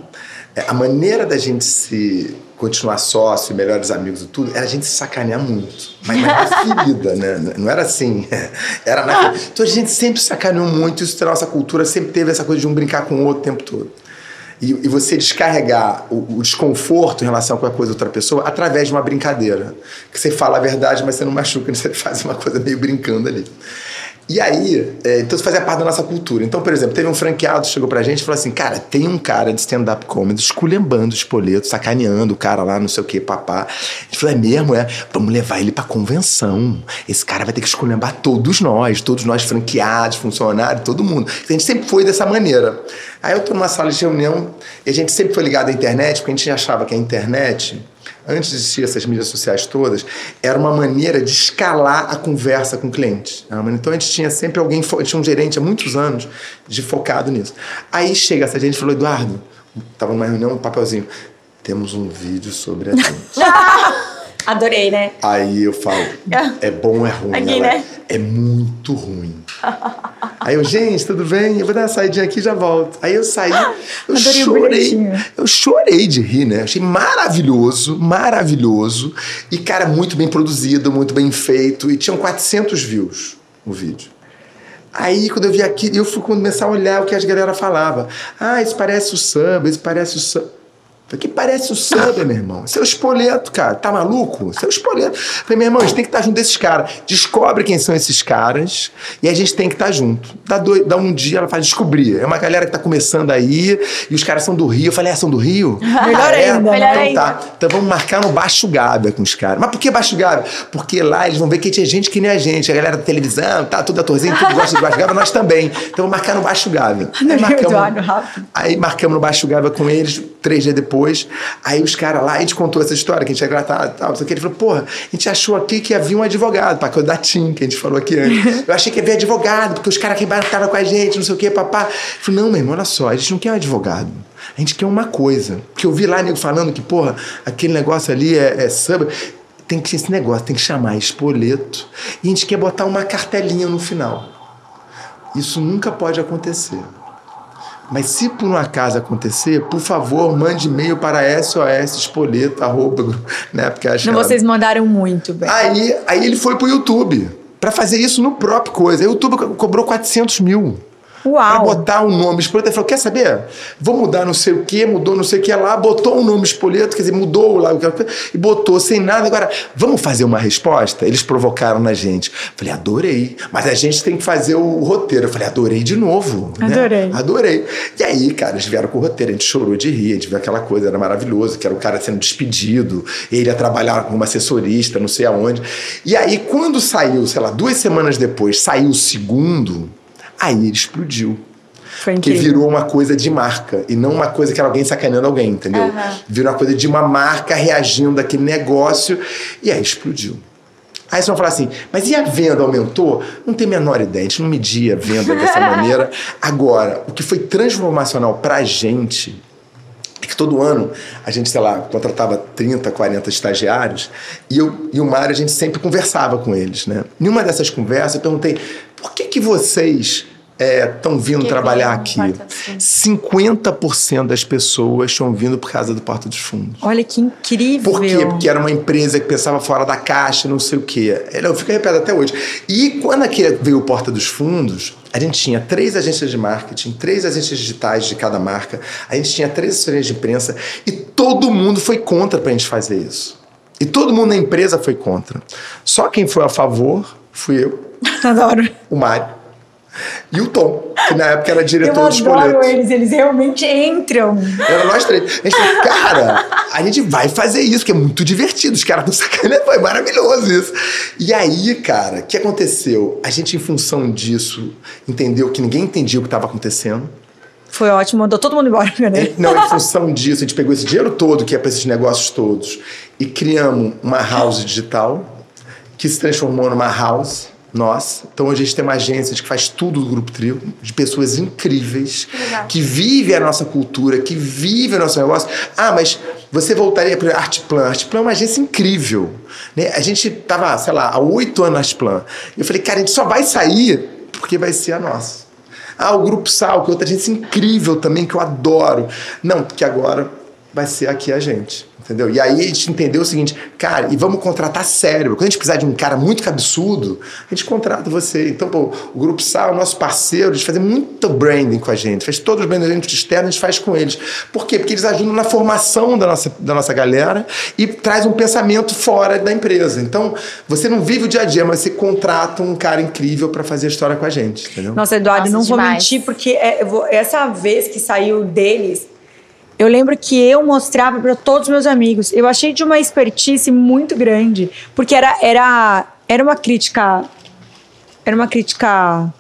a maneira da gente se continuar sócio, melhores amigos e tudo, era a gente se sacanear muito. Mas, mas na ferida, né? Não era assim. Era na Então a gente sempre sacaneou muito. Isso da nossa cultura sempre teve essa coisa de um brincar com o outro o tempo todo. E, e você descarregar o, o desconforto em relação a qualquer coisa da outra pessoa através de uma brincadeira. Que você fala a verdade, mas você não machuca, você faz uma coisa meio brincando ali. E aí, é, então isso fazia parte da nossa cultura. Então, por exemplo, teve um franqueado que chegou pra gente e falou assim: Cara, tem um cara de stand-up comedy esculhambando os poletos, sacaneando o cara lá, não sei o que, papá. A gente falou: É mesmo? É? Vamos levar ele pra convenção. Esse cara vai ter que esculhambar todos nós, todos nós franqueados, funcionários, todo mundo. A gente sempre foi dessa maneira. Aí eu tô numa sala de reunião e a gente sempre foi ligado à internet, porque a gente achava que a internet antes de existir essas mídias sociais todas, era uma maneira de escalar a conversa com o cliente. Uma- Então a gente tinha sempre alguém, tinha um gerente há muitos anos de focado nisso. Aí chega essa gente e falou: Eduardo, tava numa reunião, um papelzinho. Temos um vídeo sobre a gente. Adorei, né? Aí eu falo, é bom ou é ruim? Aqui, Ela, né? É muito ruim. Aí eu, gente, tudo bem? Eu vou dar uma saidinha aqui e já volto. Aí eu saí, eu Adorei chorei. Eu chorei de rir, né? Achei maravilhoso, maravilhoso. E, cara, muito bem produzido, muito bem feito. E tinham 400 views o vídeo. Aí, quando eu vi aquilo, eu fui começar a olhar o que as galera falava. Ah, isso parece o samba, isso parece o samba. Falei, que parece o samba, meu irmão. Isso é espoleto, cara. Tá maluco? Isso é espoleto. Falei, meu irmão, a gente tem que estar junto desses caras. Descobre quem são esses caras e a gente tem que estar junto. Dá, dois, dá um dia, ela faz descobrir. É uma galera que tá começando aí e os caras são do Rio. Eu falei, ah, são do Rio? Melhor é? ainda, Melhor então ainda. tá. Então vamos marcar no Baixo Gávea com os caras. Mas por que Baixo Gávea? Porque lá eles vão ver que tinha gente que nem a gente. A galera da televisão, tá, tudo atorzinho, tudo gosta de Baixo Gávea, nós também. Então vamos marcar no Baixo Gávea. Aí rápido. Aí marcamos no Baixo Gávea com eles, três dias depois. Aí os caras lá, a gente contou essa história, que a gente ia gratar e tal, não sei o que. Ele falou, porra, a gente achou aqui que havia um advogado, para coisa da TIM, que a gente falou aqui antes. Eu achei que havia advogado, porque os caras que embarcaram com a gente, não sei o que, papá. Eu falei, não, meu irmão, olha só, a gente não quer um advogado. A gente quer uma coisa. Porque eu vi lá nego falando que, porra, aquele negócio ali é, é samba. Tem que esse negócio, tem que chamar espoleto. E a gente quer botar uma cartelinha no final. Isso nunca pode acontecer. Mas se por um acaso acontecer, por favor, mande e-mail para sosespoleto, arroba, né? Porque acho Não, ela- vocês mandaram muito bem. Aí, aí ele foi pro YouTube para fazer isso no próprio coisa. Aí o YouTube co- cobrou 400 mil. Pra Uau! botar o nome Espoleto. Ele falou: quer saber? Vou mudar não sei o que, mudou não sei o que lá, botou o nome Espoleto, quer dizer, mudou lá o que e botou sem nada. Agora, vamos fazer uma resposta? Eles provocaram na gente. Falei, adorei. Mas a gente tem que fazer o roteiro. Eu falei, adorei de novo. né? Adorei. Adorei. E aí, cara, eles vieram com o roteiro, a gente chorou de rir, a gente viu aquela coisa, era maravilhoso, que era o cara sendo despedido, ele ia trabalhar como assessorista, não sei aonde. E aí, quando saiu, sei lá, duas semanas depois, saiu o segundo, aí ele explodiu. Foi Que virou uma coisa de marca e não uma coisa que era alguém sacaneando alguém, entendeu? Aham. Virou uma coisa de uma marca reagindo daquele negócio e aí explodiu. Aí vocês vão falar assim, mas e a venda aumentou? Não tem a menor ideia, a gente não media a venda dessa maneira. Agora, o que foi transformacional pra gente é que todo ano a gente, sei lá, contratava 30, 40 estagiários e, eu, e o Mário, a gente sempre conversava com eles, né? Em uma dessas conversas eu perguntei, por que que vocês estão vindo Que trabalhar aqui? Porta dos Fundos. 50% das pessoas estão vindo por causa do Porta dos Fundos. Olha que incrível. Por quê? Porque era uma empresa que pensava fora da caixa, não sei o quê. Eu fico arrepiado até hoje. E quando aqui veio o Porta dos Fundos, a gente tinha três agências de marketing, três agências digitais de cada marca, a gente tinha três assessorias de imprensa e todo mundo foi contra pra gente fazer isso. E todo mundo na empresa foi contra. Só quem foi a favor fui eu, Adoro. o Mário e o Tom, que na época era Eu diretor dos adoro boletos. eles, eles realmente entram. Era nós três. A gente falou, cara, a gente vai fazer isso, que é muito divertido. Os caras não sacanagem, foi maravilhoso isso. E aí, cara, o que aconteceu? A gente, em função disso, entendeu que ninguém entendia o que estava acontecendo. Foi ótimo, mandou todo mundo embora, né? Não, em função disso, a gente pegou esse dinheiro todo, que é para esses negócios todos, e criamos uma house digital, que se transformou numa house nossa. Então hoje a gente tem uma agência que faz tudo do Grupo Trio, de pessoas incríveis, legal. que vivem a nossa cultura, que vivem o nosso negócio. Ah, mas você voltaria para Artplan. Artplan é uma agência incrível. Né? A gente tava, sei lá, há oito anos na Artplan. Eu falei, cara, a gente só vai sair porque vai ser a nossa. Ah, o Grupo Sal, que é outra agência incrível também, que eu adoro. Não, porque agora vai ser aqui a gente. Entendeu? E aí a gente entendeu o seguinte, cara, e vamos contratar cérebro. Quando a gente precisar de um cara muito cabeçudo, a gente contrata você. Então, pô, o Grupo Sal é o nosso parceiro, eles fazem muito branding com a gente, faz todos os branding externos, a gente faz com eles. Por quê? Porque eles ajudam na formação da nossa, da nossa galera e traz um pensamento fora da empresa. Então, você não vive o dia a dia, mas você contrata um cara incrível para fazer a história com a gente, entendeu? Nossa, Eduardo, Nossa, não vou demais. mentir, porque é, eu vou- essa vez que saiu deles, eu lembro que eu mostrava para todos os meus amigos. Eu achei de uma expertise muito grande, porque era, era, era uma crítica. Era uma crítica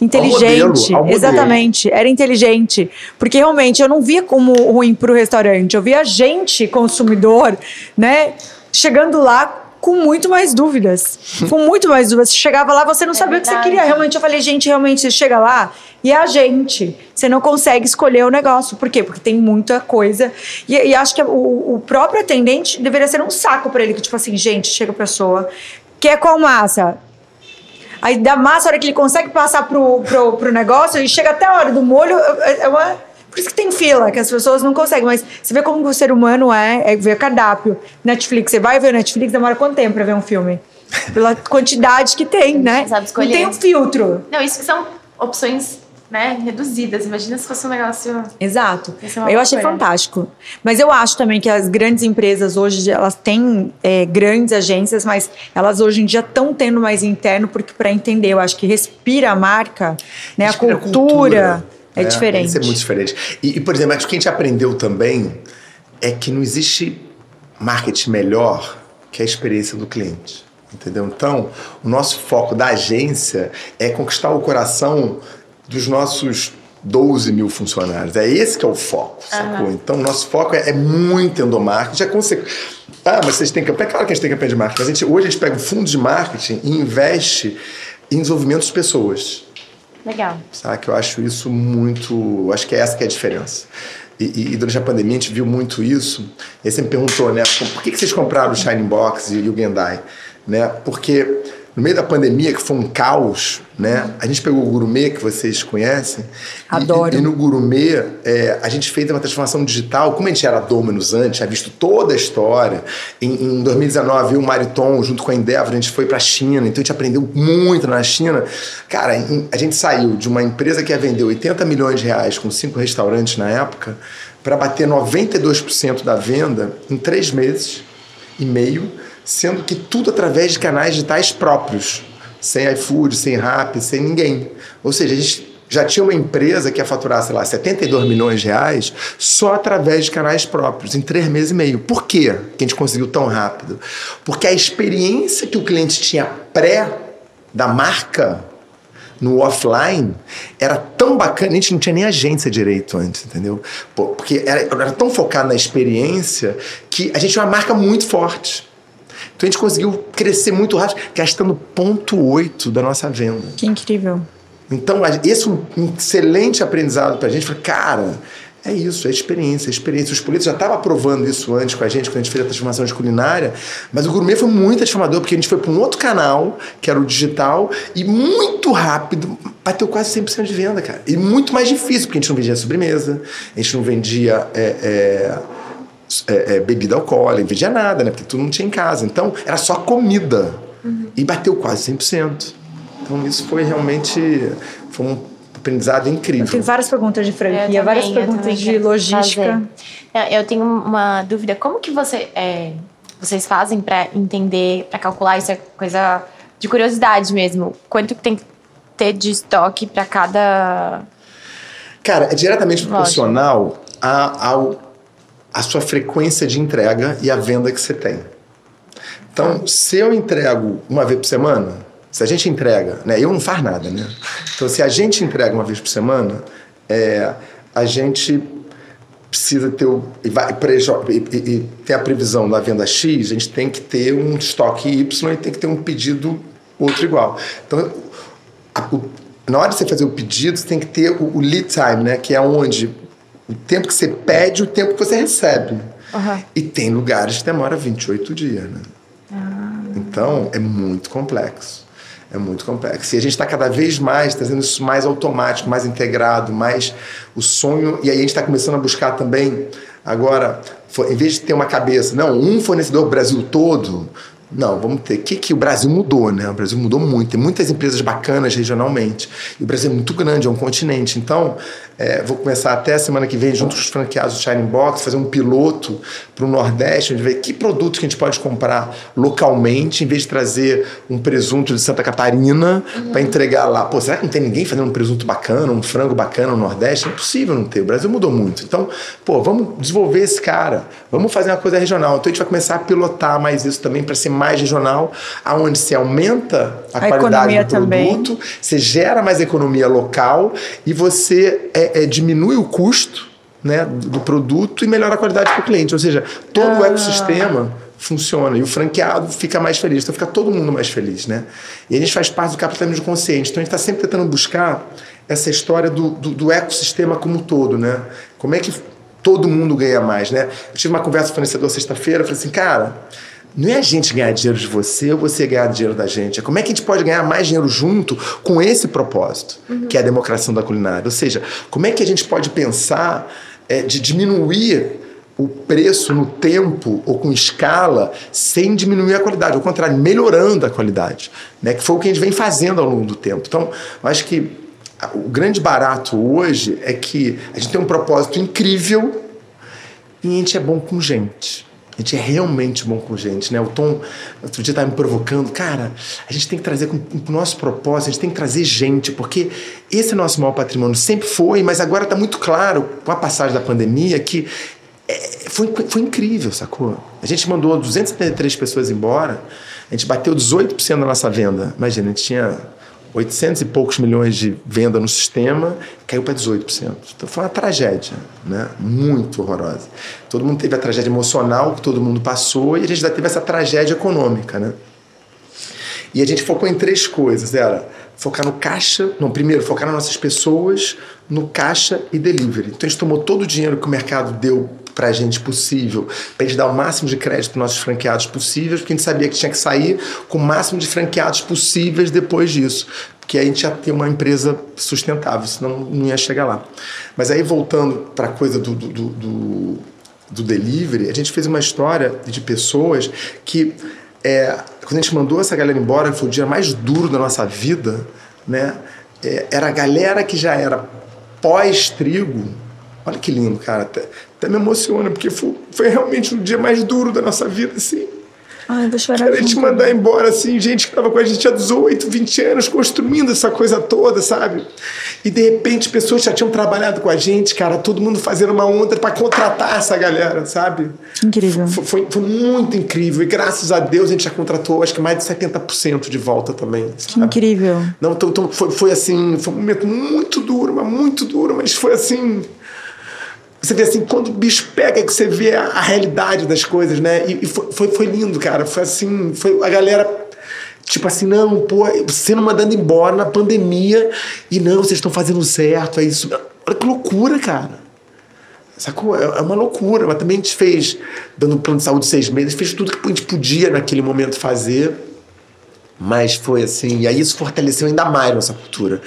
inteligente. modelo, ao modelo. Exatamente, era inteligente. Porque realmente eu não via como ruim para o restaurante, eu via gente, consumidor, né, chegando lá com muito mais dúvidas. com muito mais dúvidas. Você chegava lá, você não sabia o que você queria. Realmente, eu falei, gente, realmente, você chega lá e é a gente. Você não consegue escolher o negócio. Por quê? Porque tem muita coisa. E, e acho que o, o próprio atendente deveria ser um saco para ele, que tipo assim, gente, chega a pessoa, quer qual massa? Aí da massa, a hora que ele consegue passar pro, pro, pro negócio, e chega até a hora do molho, é é uma. Por isso que tem fila, que as pessoas não conseguem. Mas você vê como o ser humano é, é ver cardápio. Netflix, você vai ver Netflix, demora quanto tempo pra ver um filme? Pela quantidade que tem, né? sabe Não tem um filtro. Não, isso que são opções, né, reduzidas. Imagina se fosse um negócio. Exato. É Eu achei loucura. fantástico. Mas eu acho também que as grandes empresas hoje, elas têm é, grandes agências, mas elas hoje em dia estão tendo mais interno, porque para entender, eu acho que respira a marca, né? A Respira cultura, é, né? diferente. Isso é muito diferente. E, e, por exemplo, acho que a gente aprendeu também é que não existe marketing melhor que a experiência do cliente. Entendeu? Então, o nosso foco da agência é conquistar o coração dos nossos 12 mil funcionários. É esse que é o foco, sacou? Então, o nosso foco é, é muito endomarketing. É conse- Ah, mas vocês têm campanha? Claro que a gente tem campanha de marketing. Mas a gente, hoje a gente pega o fundo de marketing e investe em desenvolvimento de pessoas. Legal. Sabe? Eu acho isso muito. Acho que é essa que é a diferença. E, e- durante a pandemia a gente viu muito isso. E aí você me perguntou, né? Por que, que vocês compraram o Shining Box e o Gendai? Né? Porque no meio da pandemia, que foi um caos, né? A gente pegou o gourmet, que vocês conhecem. e- Adoro. E, no gourmet, é, a gente fez uma transformação digital. Como a gente era Dominus antes, tinha visto toda a história. Em, em 2019, eu e o Mariton, junto com a Endeavor, a gente foi pra China. Então a gente aprendeu muito na China. Cara, em- a gente saiu de uma empresa que ia vender 80 milhões de reais com cinco restaurantes na época para bater 92% da venda em três meses e meio, sendo que tudo através de canais digitais próprios, sem iFood, sem Rappi, sem ninguém. Ou seja, a gente já tinha uma empresa que ia faturar, sei lá, 72 milhões de reais só através de canais próprios, em três meses e meio. Por quê que a gente conseguiu tão rápido? Porque a experiência que o cliente tinha pré da marca no offline era tão bacana, a gente não tinha nem agência direito antes, entendeu? Porque era, era tão focado na experiência que a gente tinha uma marca muito forte. Então a gente conseguiu crescer muito rápido, gastando 0,8 da nossa venda. Que incrível. Então, a- esse é um excelente aprendizado pra gente. Falei, cara, É isso, é experiência, é experiência. Os politos já estavam aprovando isso antes com a gente, quando a gente fez a transformação de culinária, mas o gourmet foi muito transformador, porque a gente foi para um outro canal, que era o digital, e muito rápido, bateu quase 100% de venda, cara. E muito mais difícil, porque a gente não vendia sobremesa, a gente não vendia é, é, é, é bebida alcoólica, não vendia nada, né? Porque tudo não tinha em casa. Então, era só comida. Uhum. E bateu quase 100%. Então, isso foi realmente... Foi um aprendizado incrível. Eu tenho várias perguntas de franquia, também, várias perguntas de logística. Eu tenho uma dúvida, como que você, é, vocês fazem para entender, para calcular isso é coisa de curiosidade mesmo? Quanto tem que ter de estoque para cada Cara, é diretamente proporcional a, ao, a sua frequência de entrega e a venda que você tem. Então, se eu entrego uma vez por semana, se a gente entrega, né? Eu não faz nada, né? Então, se a gente entrega uma vez por semana, é, a gente precisa ter o, e, vai, e, e, tem a previsão da venda X, a gente tem que ter um estoque Y e tem que ter um pedido outro igual. Então, a, o, na hora de você fazer o pedido, você tem que ter o, o, lead time, né? Que é onde o tempo que você pede e o tempo que você recebe. Uhum. E tem lugares que demora 28 dias, né? Ah. Então, é muito complexo. É muito complexo. E a gente está cada vez mais trazendo isso mais automático, mais integrado, mais o sonho. E aí a gente está começando a buscar também, agora, em vez de ter uma cabeça, não, um fornecedor Brasil todo, não, vamos ter. O que, que o Brasil mudou, né? O Brasil mudou muito. Tem muitas empresas bacanas regionalmente. E o Brasil é muito grande, é um continente. Então, é, vou começar até a semana que vem, junto com os franqueados do Shining Box, fazer um piloto para o Nordeste, onde ver que produtos que a gente pode comprar localmente, em vez de trazer um presunto de Santa Catarina uhum. para entregar lá. Pô, será que não tem ninguém fazendo um presunto bacana, um frango bacana no Nordeste? É impossível não ter. O Brasil mudou muito. Então, pô, vamos desenvolver esse cara. Vamos fazer uma coisa regional. Então, a gente vai começar a pilotar mais isso também para ser mais mais regional, aonde se aumenta a, a qualidade do produto, também. você gera mais economia local e você é, é, diminui o custo né, do produto e melhora a qualidade para o cliente. Ou seja, todo ah. o ecossistema funciona e o franqueado fica mais feliz. Então fica todo mundo mais feliz, né? E a gente faz parte do capitalismo consciente. Então a gente está sempre tentando buscar essa história do, do, do, ecossistema como um todo, né? Como é que todo mundo ganha mais, né? Eu tive uma conversa com o fornecedor sexta-feira, falei assim, cara, não é a gente ganhar dinheiro de você ou você ganhar dinheiro da gente. É como é que a gente pode ganhar mais dinheiro junto com esse propósito, uhum. que é a democracia da culinária. Ou seja, como é que a gente pode pensar é, de diminuir o preço no tempo ou com escala sem diminuir a qualidade, ao contrário, melhorando a qualidade, né? que foi o que a gente vem fazendo ao longo do tempo. Então, eu acho que o grande barato hoje é que a gente tem um propósito incrível e a gente é bom com gente. A gente é realmente bom com gente, né? O Tom, outro dia estava me provocando, cara, a gente tem que trazer com, o nosso propósito, a gente tem que trazer gente, porque esse é nosso maior patrimônio. Sempre foi, mas agora está muito claro, com a passagem da pandemia, que é, foi, foi incrível, sacou? A gente mandou 273 pessoas embora, a gente bateu 18% da nossa venda. Imagina, a gente tinha 800 e poucos milhões de venda no sistema, caiu para 18%. Então foi uma tragédia, né? muito horrorosa. Todo mundo teve a tragédia emocional que todo mundo passou e a gente já teve essa tragédia econômica. Né? E a gente focou em três coisas. Era focar no caixa, não, primeiro focar nas nossas pessoas, no caixa e delivery. Então a gente tomou todo o dinheiro que o mercado deu para a gente possível, para a gente dar o máximo de crédito para nossos franqueados possíveis, porque a gente sabia que tinha que sair com o máximo de franqueados possíveis depois disso, porque a gente ia ter uma empresa sustentável, senão não ia chegar lá. Mas aí voltando para a coisa do, do, do, do, delivery, a gente fez uma história de pessoas que é, quando a gente mandou essa galera embora, foi o dia mais duro da nossa vida, né? É, era a galera que já era pós-trigo. Olha que lindo, cara até me emociona, porque foi, foi realmente um dia mais duro da nossa vida, assim. Ai, vou chorar. Querer te mandar embora, assim, gente que estava com a gente há 18, 20 anos, construindo essa coisa toda, sabe? E de repente pessoas já tinham trabalhado com a gente, cara, todo mundo fazendo uma onda para contratar essa galera, sabe? Incrível. Foi, foi, foi, muito incrível. E graças a Deus a gente já contratou, acho que mais de 70% de volta também. Sabe? Que incrível. Não, então, então foi, foi assim, foi um momento muito duro, mas muito duro, mas foi assim você vê assim, quando o bicho pega, que você vê a, a realidade das coisas, né? E, e foi, foi, foi, lindo, cara. Foi assim, foi a galera. Tipo assim, não, pô, você não mandando embora na pandemia e não, vocês estão fazendo certo, é isso. Olha que loucura, cara. Sacou? É é uma loucura, mas também a gente fez, dando um plano de saúde seis meses, fez tudo que a gente podia naquele momento fazer. Mas foi assim, e aí isso fortaleceu ainda mais nossa cultura.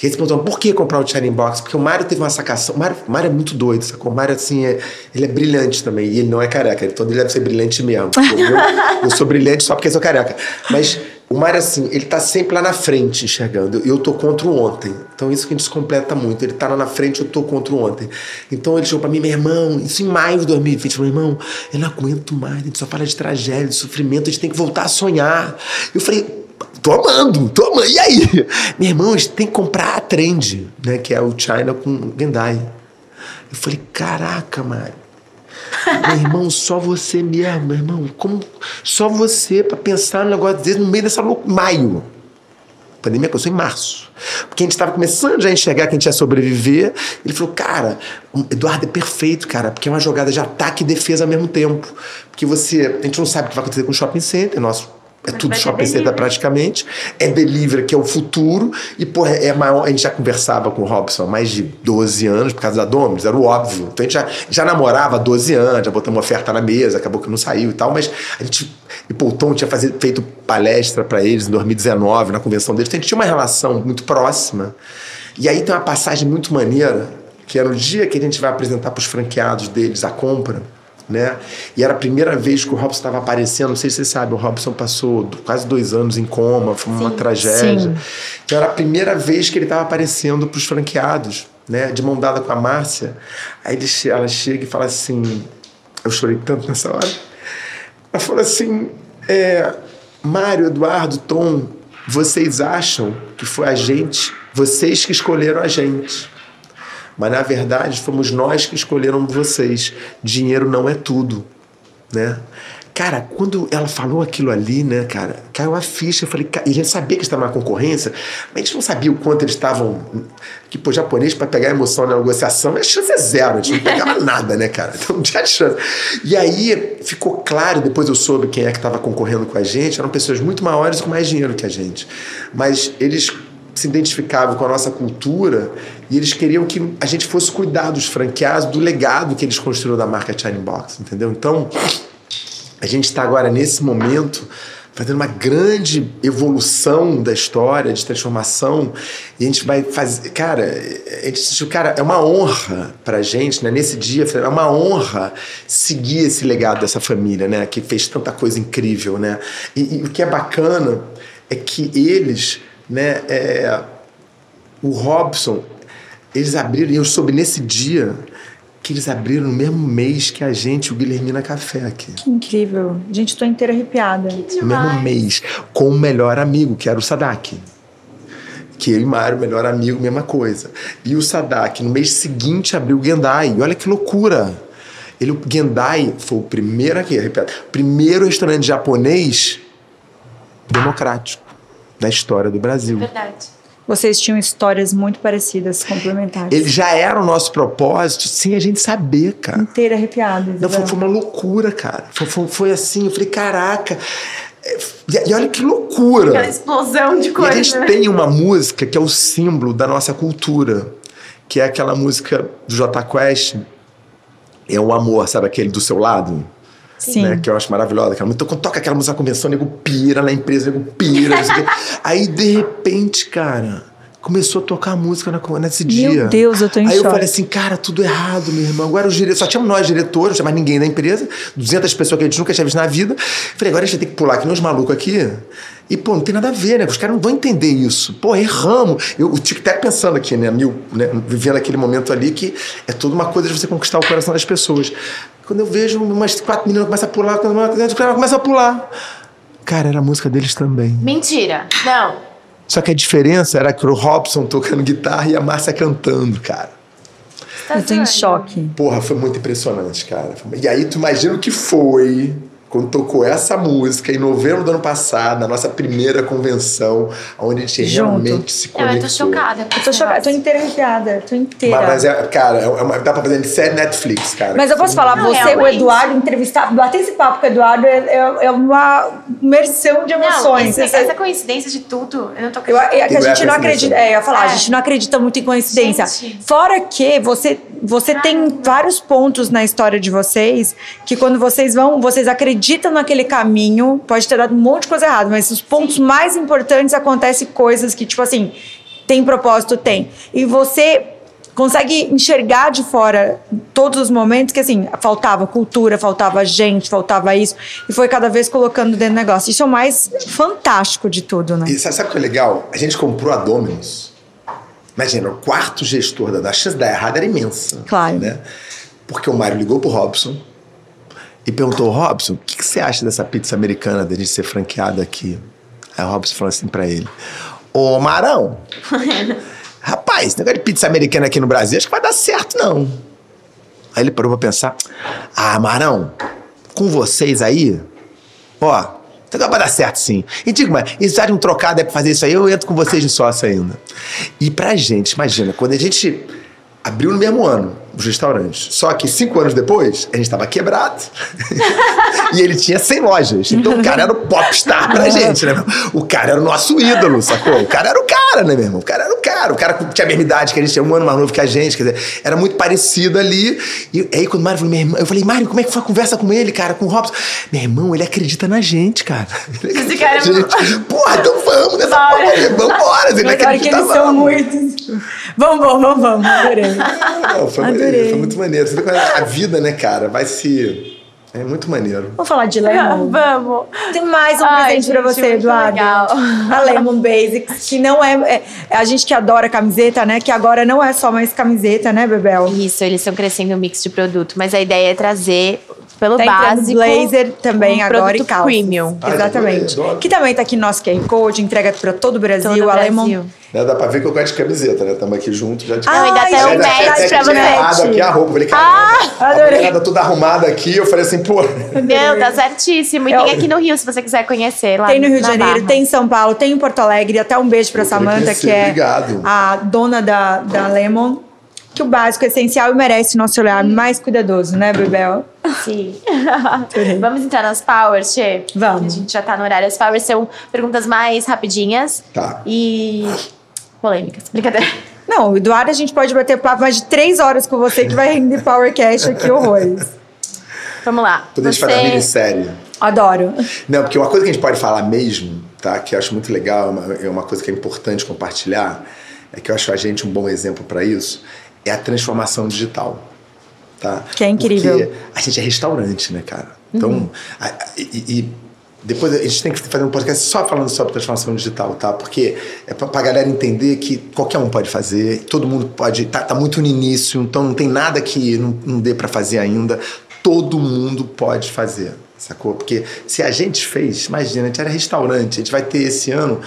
E você perguntou, por que comprar o Shining Box? Porque o Mário teve uma sacação. O Mário, o Mário é muito doido, sacou? O Mário, assim, é, ele é brilhante também. E ele não é careca, então ele deve ser brilhante mesmo. Eu, eu sou brilhante só porque sou careca. Mas o Mário, assim, ele tá sempre lá na frente enxergando. Eu tô contra o ontem. Então isso que a gente se completa muito. Ele tá lá na frente, eu tô contra o ontem. Então ele chegou pra mim, meu irmão, isso em maio de 2020, meu irmão, eu não aguento mais, a gente só fala de tragédia, de sofrimento, a gente tem que voltar a sonhar. Eu falei, tô amando, tô amando. E aí? Meu irmão, a gente tem que comprar a trend, né? Que é o China com Gendai. Eu falei, caraca, Mário. Meu irmão, só você mesmo, meu irmão. Como só você para pensar no negócio desse no meio dessa loucura. Maio. A pandemia começou em março. Porque a gente estava começando já a enxergar que a gente ia sobreviver. Ele falou, cara, Eduardo é perfeito, cara, porque é uma jogada de ataque e defesa ao mesmo tempo. Porque você. A gente não sabe o que vai acontecer com o shopping center, nosso é tudo shopping center delivery. praticamente. É delivery, que é o futuro. E, porra, é maior. A gente já conversava com o Robson há mais de 12 anos por causa da Domus, era o óbvio. Então a gente já, já namorava há 12 anos, já botamos oferta na mesa, acabou que não saiu e tal, mas a gente. E Tom tinha fazer, feito palestra para eles em 2019, na convenção deles. Então a gente tinha uma relação muito próxima. E aí tem uma passagem muito maneira, que era o dia que a gente vai apresentar para os franqueados deles a compra né? E era a primeira vez que o Robson estava aparecendo. Não sei se você sabe, o Robson passou quase dois anos em coma, foi uma Sim. tragédia. Sim. Então era a primeira vez que ele estava aparecendo para os franqueados, né? De mão dada com a Márcia. Aí ele ela chega e fala assim: Eu chorei tanto nessa hora. Ela falou assim: é, Mário, Eduardo, Tom, vocês acham que foi a gente, vocês que escolheram a gente. Mas na verdade fomos nós que escolheram vocês. Dinheiro não é tudo, né? Cara, quando ela falou aquilo ali, né, cara, caiu a ficha. Eu falei, e a gente sabia que estava na concorrência, mas a gente não sabia o quanto eles estavam. Que, pô, japonês, para pegar emoção na negociação, a chance é zero, a gente não pegava nada, né, cara? Então não tinha chance. E aí ficou claro, depois eu soube quem é que estava concorrendo com a gente, eram pessoas muito maiores e com mais dinheiro que a gente. Mas eles se identificavam com a nossa cultura e eles queriam que a gente fosse cuidar dos franqueados, do legado que eles construíram da marca China Box, entendeu? Então, a gente está agora nesse momento fazendo uma grande evolução da história, de transformação, e a gente vai fazer. Cara, a gente sentiu, cara, é uma honra pra gente, né? Nesse dia, é uma honra seguir esse legado dessa família, né? Que fez tanta coisa incrível, né? E, e o que é bacana é que eles, né? é, o Robson, eles abriram, e eu soube nesse dia que eles abriram no mesmo mês que a gente, o Guilhermina Café aqui. Que incrível. Gente, tô inteira arrepiada. No mesmo mês, com o melhor amigo, que era o Sadak. Que eu e Mário, melhor amigo, mesma coisa. E o Sadak, no mês seguinte, abriu o Gendai. E olha que loucura! Ele, o Gendai foi o primeiro aqui, repito, primeiro restaurante japonês democrático da história do Brasil. Verdade. Vocês tinham histórias muito parecidas, complementares. Ele já era o nosso propósito sem a gente saber, cara. Inteira arrepiada. Não, foi, foi uma loucura, cara. Foi, foi, foi assim, eu falei, caraca. E, e olha que loucura. Aquela explosão de E a coisa. gente tem uma música que é o símbolo da nossa cultura, que é aquela música do J Quest, é o amor, sabe aquele do seu lado? Sim. Né, que eu acho maravilhosa. Aquela, então, quando toca aquela música na convenção, nego pira na empresa, nego pira. Aí, de repente, cara, começou a tocar a música na, nesse dia. Meu Deus, eu tô em Aí eu choque. falei assim, cara, tudo errado, meu irmão. Agora os diretores, só tínhamos nós diretores, não tinha mais ninguém da empresa, 200 pessoas que a gente nunca tinha visto na vida. Falei, agora a gente ter que pular aqui nos malucos aqui. E, pô, não tem nada a ver, né? Os caras não vão entender isso. Pô, erramos. Eu, o tic-tac pensando aqui, né? Mil, né? Vivendo aquele momento ali que é toda uma coisa de você conquistar o coração das pessoas. Quando eu vejo umas quatro meninas começam a pular, quando uma começa a pular. Cara, era a música deles também. Mentira. Não. Só que a diferença era que o Robson tocando guitarra e a Márcia cantando, cara. Tá Eu tô em choque. Porra, foi muito impressionante, cara. E aí tu imagina o que foi quando tocou essa música em novembro do ano passado, na nossa primeira convenção, onde a gente Junto. realmente se Não, conectou. eu tô chocada. Eu tô chocada, tô arrepiada, tô inteira. Mas, mas é, cara, é uma, dá pra fazer de série Netflix, cara. Mas eu posso falar, Não, você, o realmente. Eduardo, entrevistar, bater esse papo com o Eduardo é, é- é uma imersão de Não, emoções. esse- Esse- essa coincidência de tudo, eu não tô eu, acreditando. é que a Não é gente não acredita. É, eu ia falar, a É. gente não acredita muito em coincidência. Gente. Fora que você, você tem vários pontos na história de vocês que quando vocês vão, vocês acreditam naquele caminho, pode ter dado um monte de coisa errada, mas os pontos mais importantes acontecem coisas que, tipo assim, tem propósito, tem. E você consegue enxergar de fora todos os momentos que assim faltava cultura, faltava gente, faltava isso e foi cada vez colocando dentro do negócio. Isso é o mais fantástico de tudo, né? E sabe, o que é legal? A gente comprou a Domino's. Imagina, o quarto gestor da, da chance de dar errado era imensa. Claro. Né? Porque o Mário ligou pro Robson e perguntou: Robson, o que, que você acha dessa pizza americana de a gente ser franqueada aqui? Aí o Robson falou assim pra ele: Ô Marão, rapaz, esse negócio de pizza americana aqui no Brasil acho que vai dar certo, não. Aí ele parou pra pensar: Ah, Marão, com vocês aí, ó, então vai dar certo sim. E digo, mas e de um trocado é pra fazer isso aí, eu entro com vocês de sócio ainda. E pra gente, imagina, quando a gente abriu no mesmo ano os restaurantes, só que cinco anos depois, a gente tava quebrado e ele tinha 100 lojas. Então o cara era o popstar pra gente, né? meu? O cara era o nosso ídolo, sacou? O cara era o cara, né, meu irmão? O cara era o cara. O cara tinha a mesma idade que a gente, tinha um ano mais novo que a gente, quer dizer, era muito parecido ali. E aí quando o Mário falou, meu irmão, eu falei, Mário, como é que foi a conversa com ele, cara, com o Robson? Meu irmão, ele acredita na gente, cara. Ele acredita Esse cara é. Porra, então vamos nessa Bora. porra, vambora. Ele Agora que acredita, eles são vamos. muitos. Vamos, vamos, vamos, vamos. Adorei. Não, foi, Adorei. foi muito maneiro. Você vê como a vida, né, cara, vai se. É muito maneiro. Vamos falar de Lemon? Vamos. Tem mais um Ai, presente pra gente, você, muito Eduardo. legal. A Lemon Basics, que não é, é- é A gente que adora camiseta, né? Que agora não é só mais camiseta, né, Bebel? Isso, eles estão crescendo um mix de produto, mas a ideia é trazer pelo Tá básico blazer também um agora produto e calças. premium. Ah, Exatamente. que também tá aqui no nosso QR Code, entrega pra todo o Brasil. Todo o a Brasil. Lemon. Né, Dá pra ver que eu gosto de camiseta, né? Estamos aqui juntos já de Não, ainda Ai, tem um match pra você. aqui a roupa. Eu falei, cara, a adorei. mulherada toda arrumada aqui. Eu falei assim, pô. Não, tá certíssimo. E É tem aqui no Rio, se você quiser conhecer lá. Tem no Rio de Janeiro, Barra. tem em São Paulo, tem em Porto Alegre. Até um beijo pra Eu Samanta, que é obrigado. a dona da, da Lemon. Que o básico é essencial e merece nosso olhar mais cuidadoso, né, Bebel? Sim. Vamos entrar nas powers, Che? Vamos. A gente já tá no horário. As powers são perguntas mais rapidinhas. Tá. E polêmicas. Brincadeira. Não, Eduardo, a gente pode bater papo mais de três horas com você que vai render Powercast aqui, horrores. Vamos lá. Poder Você- fazer uma minissérie. Adoro. Não, porque uma coisa que a gente pode falar mesmo, tá? Que eu acho muito legal, é uma, é uma coisa que é importante compartilhar, é que eu acho a gente um bom exemplo para isso, é a transformação digital. Tá? Que é incrível. Porque a gente é restaurante, né, cara? Então, a- a- e, e depois a gente tem que fazer um podcast só falando sobre transformação digital, tá? Porque é pra, pra galera entender que qualquer um pode fazer, todo mundo pode, tá, tá muito no início, então não tem nada que não, não dê para fazer ainda. Todo mundo pode fazer, sacou? Porque se a gente fez, imagina, a gente era restaurante, a gente vai ter esse ano.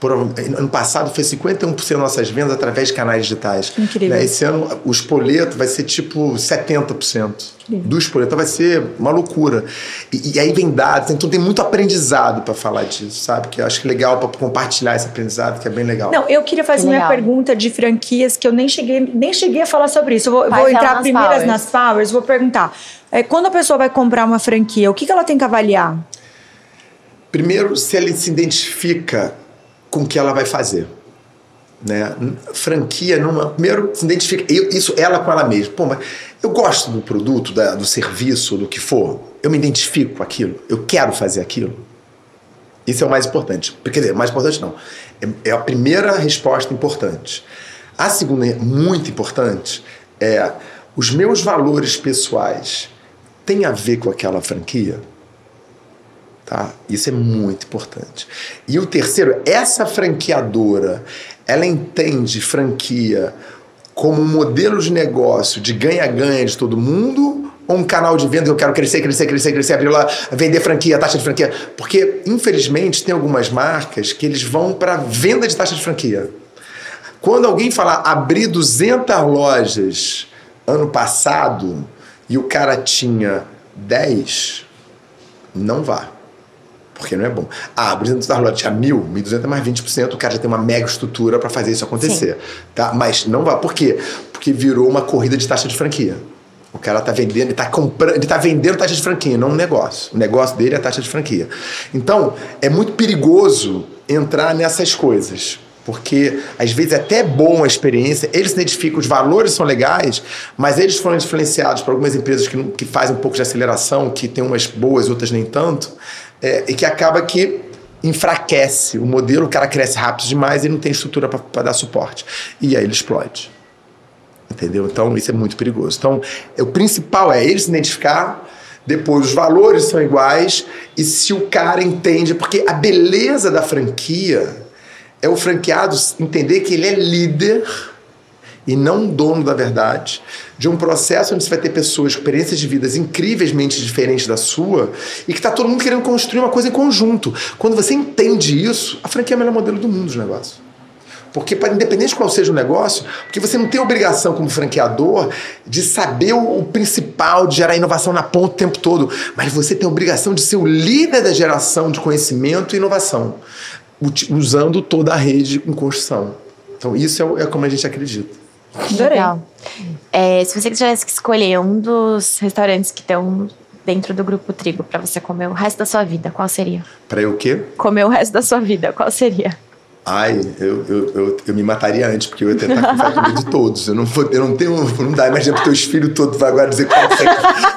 Prova- Ano passado foi 51% das nossas vendas através de canais digitais. Incrível. Né? Esse ano o espoleto vai ser tipo 70% do espoleto. Então vai ser uma loucura. E, e aí vem dados, então tem muito aprendizado para falar disso, sabe? Que eu acho que é legal para compartilhar esse aprendizado, que é bem legal. Não, eu queria fazer Que minha legal. pergunta de franquias que eu nem cheguei, nem cheguei a falar sobre isso. Eu vou, vou entrar nas primeiras powers. nas powers, vou perguntar. É, quando a pessoa vai comprar uma franquia, o que, que ela tem que avaliar? Primeiro, se ela se identifica com o que ela vai fazer. Né? Franquia, numa, primeiro se identifica, eu- isso ela com ela mesma. Pô, mas eu gosto do produto, da- do serviço, do que for. Eu me identifico com aquilo. Eu quero fazer aquilo. Isso é o mais importante. Quer dizer, mais importante não. É, é a primeira resposta importante. A segunda, muito importante, é os meus valores pessoais têm a ver com aquela franquia? Tá? Isso é muito importante. E o terceiro, essa franqueadora, ela entende franquia como um modelo de negócio de ganha-ganha de todo mundo ou um canal de venda que eu quero crescer, crescer, crescer, crescer, abrir lá, vender franquia, taxa de franquia? Porque, infelizmente, tem algumas marcas que eles vão para venda de taxa de franquia. Quando alguém falar abrir 200 lojas ano passado e o cara tinha 10, Não vá. Porque não é bom. Ah, por exemplo, da tinha mil, 1.200 mais 20%, o cara já tem uma mega estrutura para fazer isso acontecer. Tá? Mas não vá. Por quê? Porque virou uma corrida de taxa de franquia. O cara tá vendendo, ele tá comprando, ele tá vendendo taxa de franquia, não um negócio. O negócio dele é a taxa de franquia. Então, é muito perigoso entrar nessas coisas. Porque às vezes é até bom a experiência, eles identificam, os valores são legais, mas eles foram influenciados por algumas empresas que, que fazem um pouco de aceleração, que tem umas boas, outras nem tanto, é, e que acaba que enfraquece o modelo, o cara cresce rápido demais e não tem estrutura para dar suporte. E aí ele explode. Entendeu? Então isso é muito perigoso. Então o principal é eles se identificar, depois os valores são iguais e se o cara entende, porque a beleza da franquia é o franqueado entender que ele é líder e não dono da verdade, de um processo onde você vai ter pessoas com experiências de vidas incrivelmente diferentes da sua e que está todo mundo querendo construir uma coisa em conjunto. Quando você entende isso, a franquia é o melhor modelo do mundo de negócio. Porque, independente de qual seja o negócio, porque você não tem obrigação como franqueador de saber o, principal, de gerar inovação na ponta o tempo todo, mas você tem a obrigação de ser o líder da geração de conhecimento e inovação usando toda a rede em construção. Então, isso é, é como a gente acredita. Adorei. Legal. É, se você tivesse que escolher um dos restaurantes que estão dentro do grupo Trigo para você comer o resto da sua vida, qual seria? Para eu o quê? Comer o resto da sua vida, qual seria? Ai, eu, eu, eu, eu, me mataria antes, porque eu ia tentar comer de todos. Eu não, vou, eu não tenho. Não dá. Imagina que teus filhos todos vai agora dizer qual você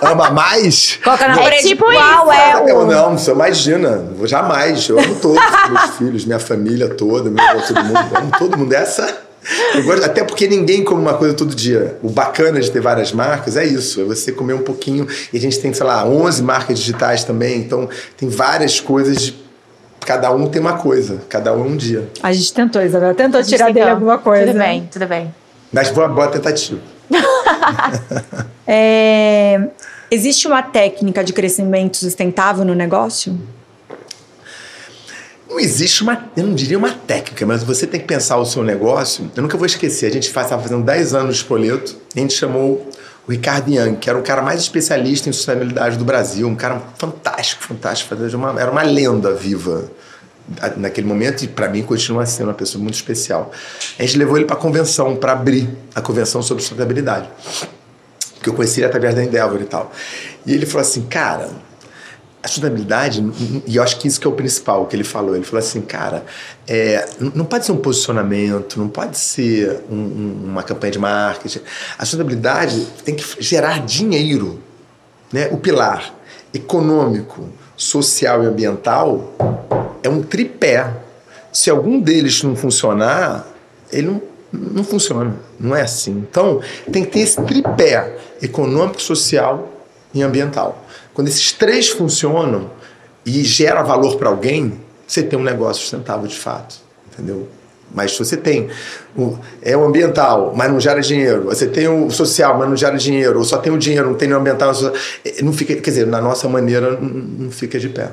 ama mais. Qual é, é tipo qual é o... Eu não, você imagina. Jamais. Eu amo todos meus filhos, minha família toda, meu, todo mundo. Eu amo todo mundo. Essa. Eu gosto, até porque ninguém come uma coisa todo dia. O bacana de ter várias marcas é isso, é você comer um pouquinho. E a gente tem, sei lá, 11 marcas digitais também, então tem várias coisas de cada um tem uma coisa, cada um um dia. A gente tentou, Isabel, tentou tirar dele alguma coisa. Tudo bem, tudo bem. Mas foi uma boa tentativa. é, existe uma técnica de crescimento sustentável no negócio? Não existe uma, eu não diria uma técnica, mas você tem que pensar o seu negócio. Eu nunca vou esquecer, a gente estava fazendo 10 anos de espoleto, a gente chamou o Ricardo Young, que era o cara mais especialista em sustentabilidade do Brasil, um cara fantástico, fantástico, uma, era uma lenda viva naquele momento e para mim continua sendo uma pessoa muito especial. A gente levou ele para a convenção, para abrir a convenção sobre sustentabilidade, que eu conheci ele através da Endeavor e tal. E ele falou assim, cara, a sustentabilidade, e eu acho que isso que é o principal que ele falou, ele falou assim, cara, é, não pode ser um posicionamento, não pode ser um, um, uma campanha de marketing. A sustentabilidade tem que gerar dinheiro. Né? O pilar econômico, social e ambiental é um tripé. Se algum deles não funcionar, ele não, não funciona. Não é assim. Então, tem que ter esse tripé econômico, social e ambiental. Quando esses três funcionam e gera valor para alguém, você tem um negócio sustentável de fato, entendeu? Mas você tem o, é o ambiental, mas não gera dinheiro, você tem o social, mas não gera dinheiro, ou só tem o dinheiro, não tem o ambiental, é, não fica, quer dizer, na nossa maneira não fica de pé.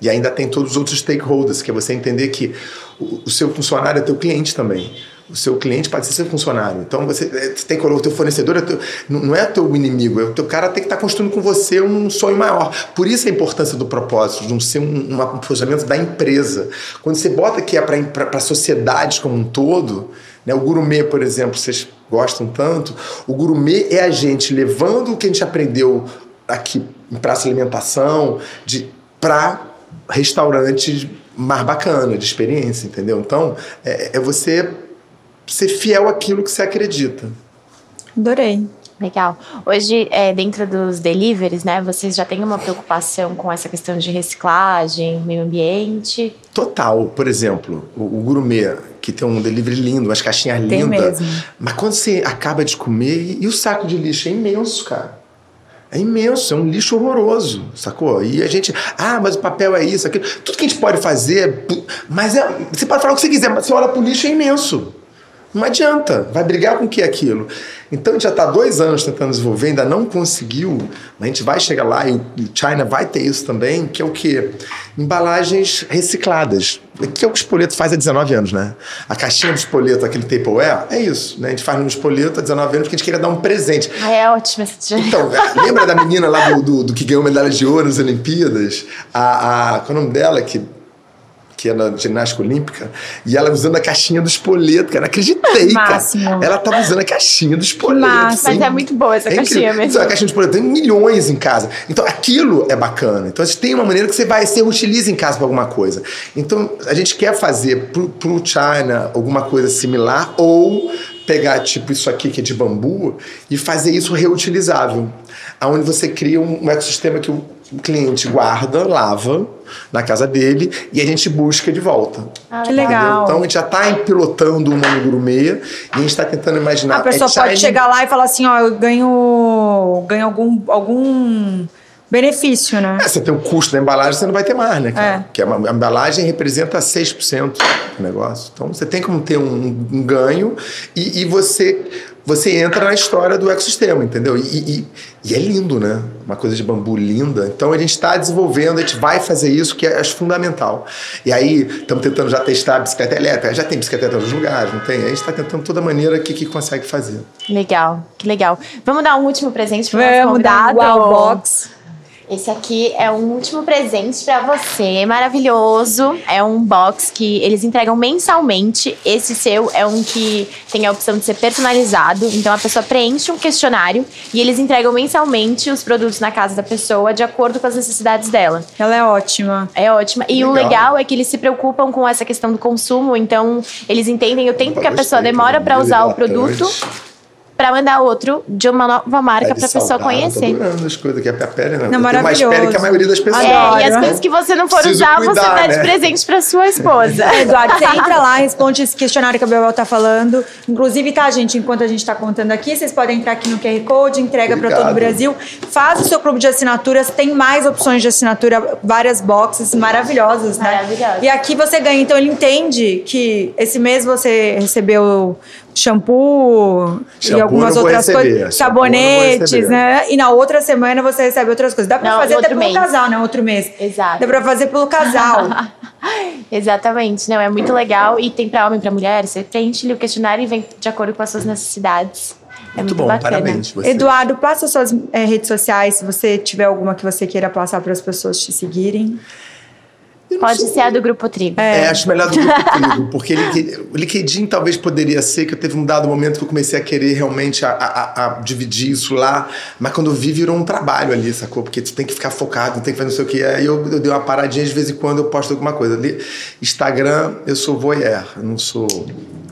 E ainda tem todos os outros stakeholders, que é você entender que o, o seu funcionário é teu cliente também o seu cliente pode ser seu funcionário. Então você, é, tem que o teu fornecedor é teu, não é teu inimigo, é o teu cara tem que estar tá construindo com você um sonho maior. Por isso a importância do propósito, de não ser um, um funcionamento da empresa. Quando você bota que é para a sociedade como um todo, né, o gourmet, por exemplo, vocês gostam tanto, o gourmet é a gente levando o que a gente aprendeu aqui em praça de alimentação de para restaurante mais bacana, de experiência, entendeu? Então, é, é você ser fiel àquilo que você acredita. Adorei. Legal. Hoje, é, dentro dos deliveries, né, vocês já têm uma preocupação com essa questão de reciclagem, meio ambiente? Total. Por exemplo, o, o gourmet, que tem um delivery lindo, umas caixinhas tem lindas. Mesmo. Mas quando você acaba de comer, e, o saco de lixo é imenso, cara. É imenso, é um lixo horroroso, sacou? E a gente, ah, mas o papel é isso, aquilo. Tudo que a gente pode fazer, mas é, você pode falar o que você quiser, mas você olha pro lixo é imenso. Não adianta, vai brigar com o que é aquilo? Então a gente já está dois anos tentando desenvolver, ainda não conseguiu, a gente vai chegar lá e o China vai ter isso também, que é o quê? Embalagens recicladas. Que é o que o espoleto faz há 19 anos, né? A caixinha do espoleto, aquele Tupperware, é isso. Né? A gente faz no espoleto há 19 anos porque a gente queria dar um presente. Ah, é ótimo esse Então, lembra da menina lá do, do, do, que ganhou medalha de ouro nas Olimpíadas? A, a, qual é o nome dela? Que que é na ginástica olímpica, e ela usando a caixinha do espoleto, cara. Acreditei, Máximo. cara. Ela tava usando a caixinha do espoleto. Mas é muito boa essa é caixinha mesmo. Então, a caixinha do espoleto tem milhões em casa. Então, aquilo é bacana. Então, a gente tem uma maneira que você vai, você utiliza em casa para alguma coisa. Então, a gente quer fazer pro, pro China alguma coisa similar ou pegar tipo isso aqui que é de bambu e fazer isso reutilizável, aonde você cria um, um ecossistema que o o cliente guarda, lava na casa dele e a gente busca de volta. Ah, que legal. Então a gente já está pilotando uma no gourmet e a gente está tentando imaginar. A pessoa é pode chegar lá e falar assim: ó, eu ganho, ganho algum. algum benefício, né? É, você tem o custo da embalagem, você não vai ter mais, né? É. Que a, a embalagem representa 6% do negócio. Então você tem como ter um, um ganho e, e, você você entra na história do ecossistema, entendeu? E, e, e, é lindo, né? Uma coisa de bambu linda. Então a gente está desenvolvendo, a gente vai fazer isso, que é acho fundamental. E aí estamos tentando já testar a bicicleta elétrica. Já tem bicicleta em todos os lugares, não tem? A gente está tentando toda maneira que, que consegue fazer. Legal, que legal. Vamos dar um último presente para o nosso convidado? Vamos dar um box. Esse aqui é um último presente para você, maravilhoso. É um box que eles entregam mensalmente. Esse seu é um que tem a opção de ser personalizado. Então a pessoa preenche um questionário e eles entregam mensalmente os produtos na casa da pessoa de acordo com as necessidades dela. Ela é ótima. É ótima. E legal. o legal é que eles se preocupam com essa questão do consumo. Então eles entendem o tempo que a pessoa demora para usar o produto para mandar outro de uma nova marca para a pessoa conhecer. Tô as coisas que é a pele, né? Não, tem mais pele que a maioria das pessoas. É, e as coisas que você não for Preciso usar, cuidar, você dá né? de presente para sua esposa. Eduardo, você entra lá, responde esse questionário que a Bebel tá falando. Inclusive, tá, gente, enquanto a gente está contando aqui, vocês podem entrar aqui no QR Code, entrega para todo o Brasil. Faz o seu clube de assinaturas, tem mais opções de assinatura, várias boxes maravilhosas, né? Maravilhosas. E aqui você ganha, então ele entende que esse mês você recebeu shampoo, shampoo e algumas outras coisas, sabonetes, né? E na outra semana você recebe outras coisas. Dá para fazer até pelo mês. casal, né? Outro mês. Exato. Dá para fazer pelo casal. Exatamente, não, é muito legal e tem para homem, para mulher, você preenche o questionário e vem de acordo com as suas necessidades. É muito, muito bom, bacana. parabéns. Você. Eduardo, passa suas é, redes sociais, se você tiver alguma que você queira passar para as pessoas te seguirem. Pode ser a do Grupo Trigo. É, é acho melhor do Grupo Trigo, porque o LinkedIn talvez poderia ser que eu teve um dado momento que eu comecei a querer realmente a, a, a, dividir isso lá, mas quando eu vi virou um trabalho ali, sacou? Porque tu tem que ficar focado, tem que fazer não sei o que. Aí eu, eu dei uma paradinha, de vez em quando eu posto alguma coisa. Ali, Instagram, eu sou voyeur, eu não sou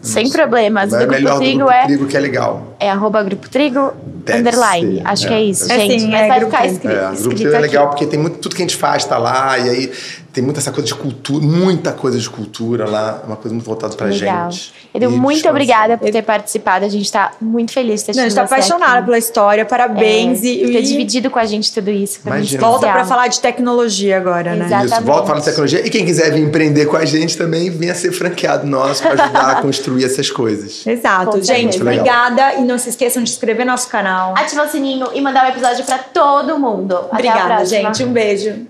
sem problemas. É do Grupo Trigo grupo é. Trigo que é legal. É arroba Grupo Trigo Deve underline. Ser, Acho é. que é isso, é gente. Sim, Mas é, vai ficar escrito. É, grupo Trigo é legal porque tem muito, tudo que a gente faz tá lá, e aí tem muita essa coisa de cultura, muita coisa de cultura lá, uma coisa muito voltada pra legal. gente. Edu, muito obrigada por ter participado. A gente tá muito feliz de ter Não, A gente tá apaixonada pela história, parabéns. É, e ter dividido com a gente tudo isso. A gente volta para falar de tecnologia agora, né? Exatamente. Isso, volta para falar de tecnologia. E quem quiser vir empreender com a gente também, venha ser franqueado nosso para ajudar a construir essas coisas. Exato. gente, obrigada. E não se esqueçam de inscrever no nosso canal. Ativar o sininho e mandar o um episódio para todo mundo. Obrigada, gente. Um beijo.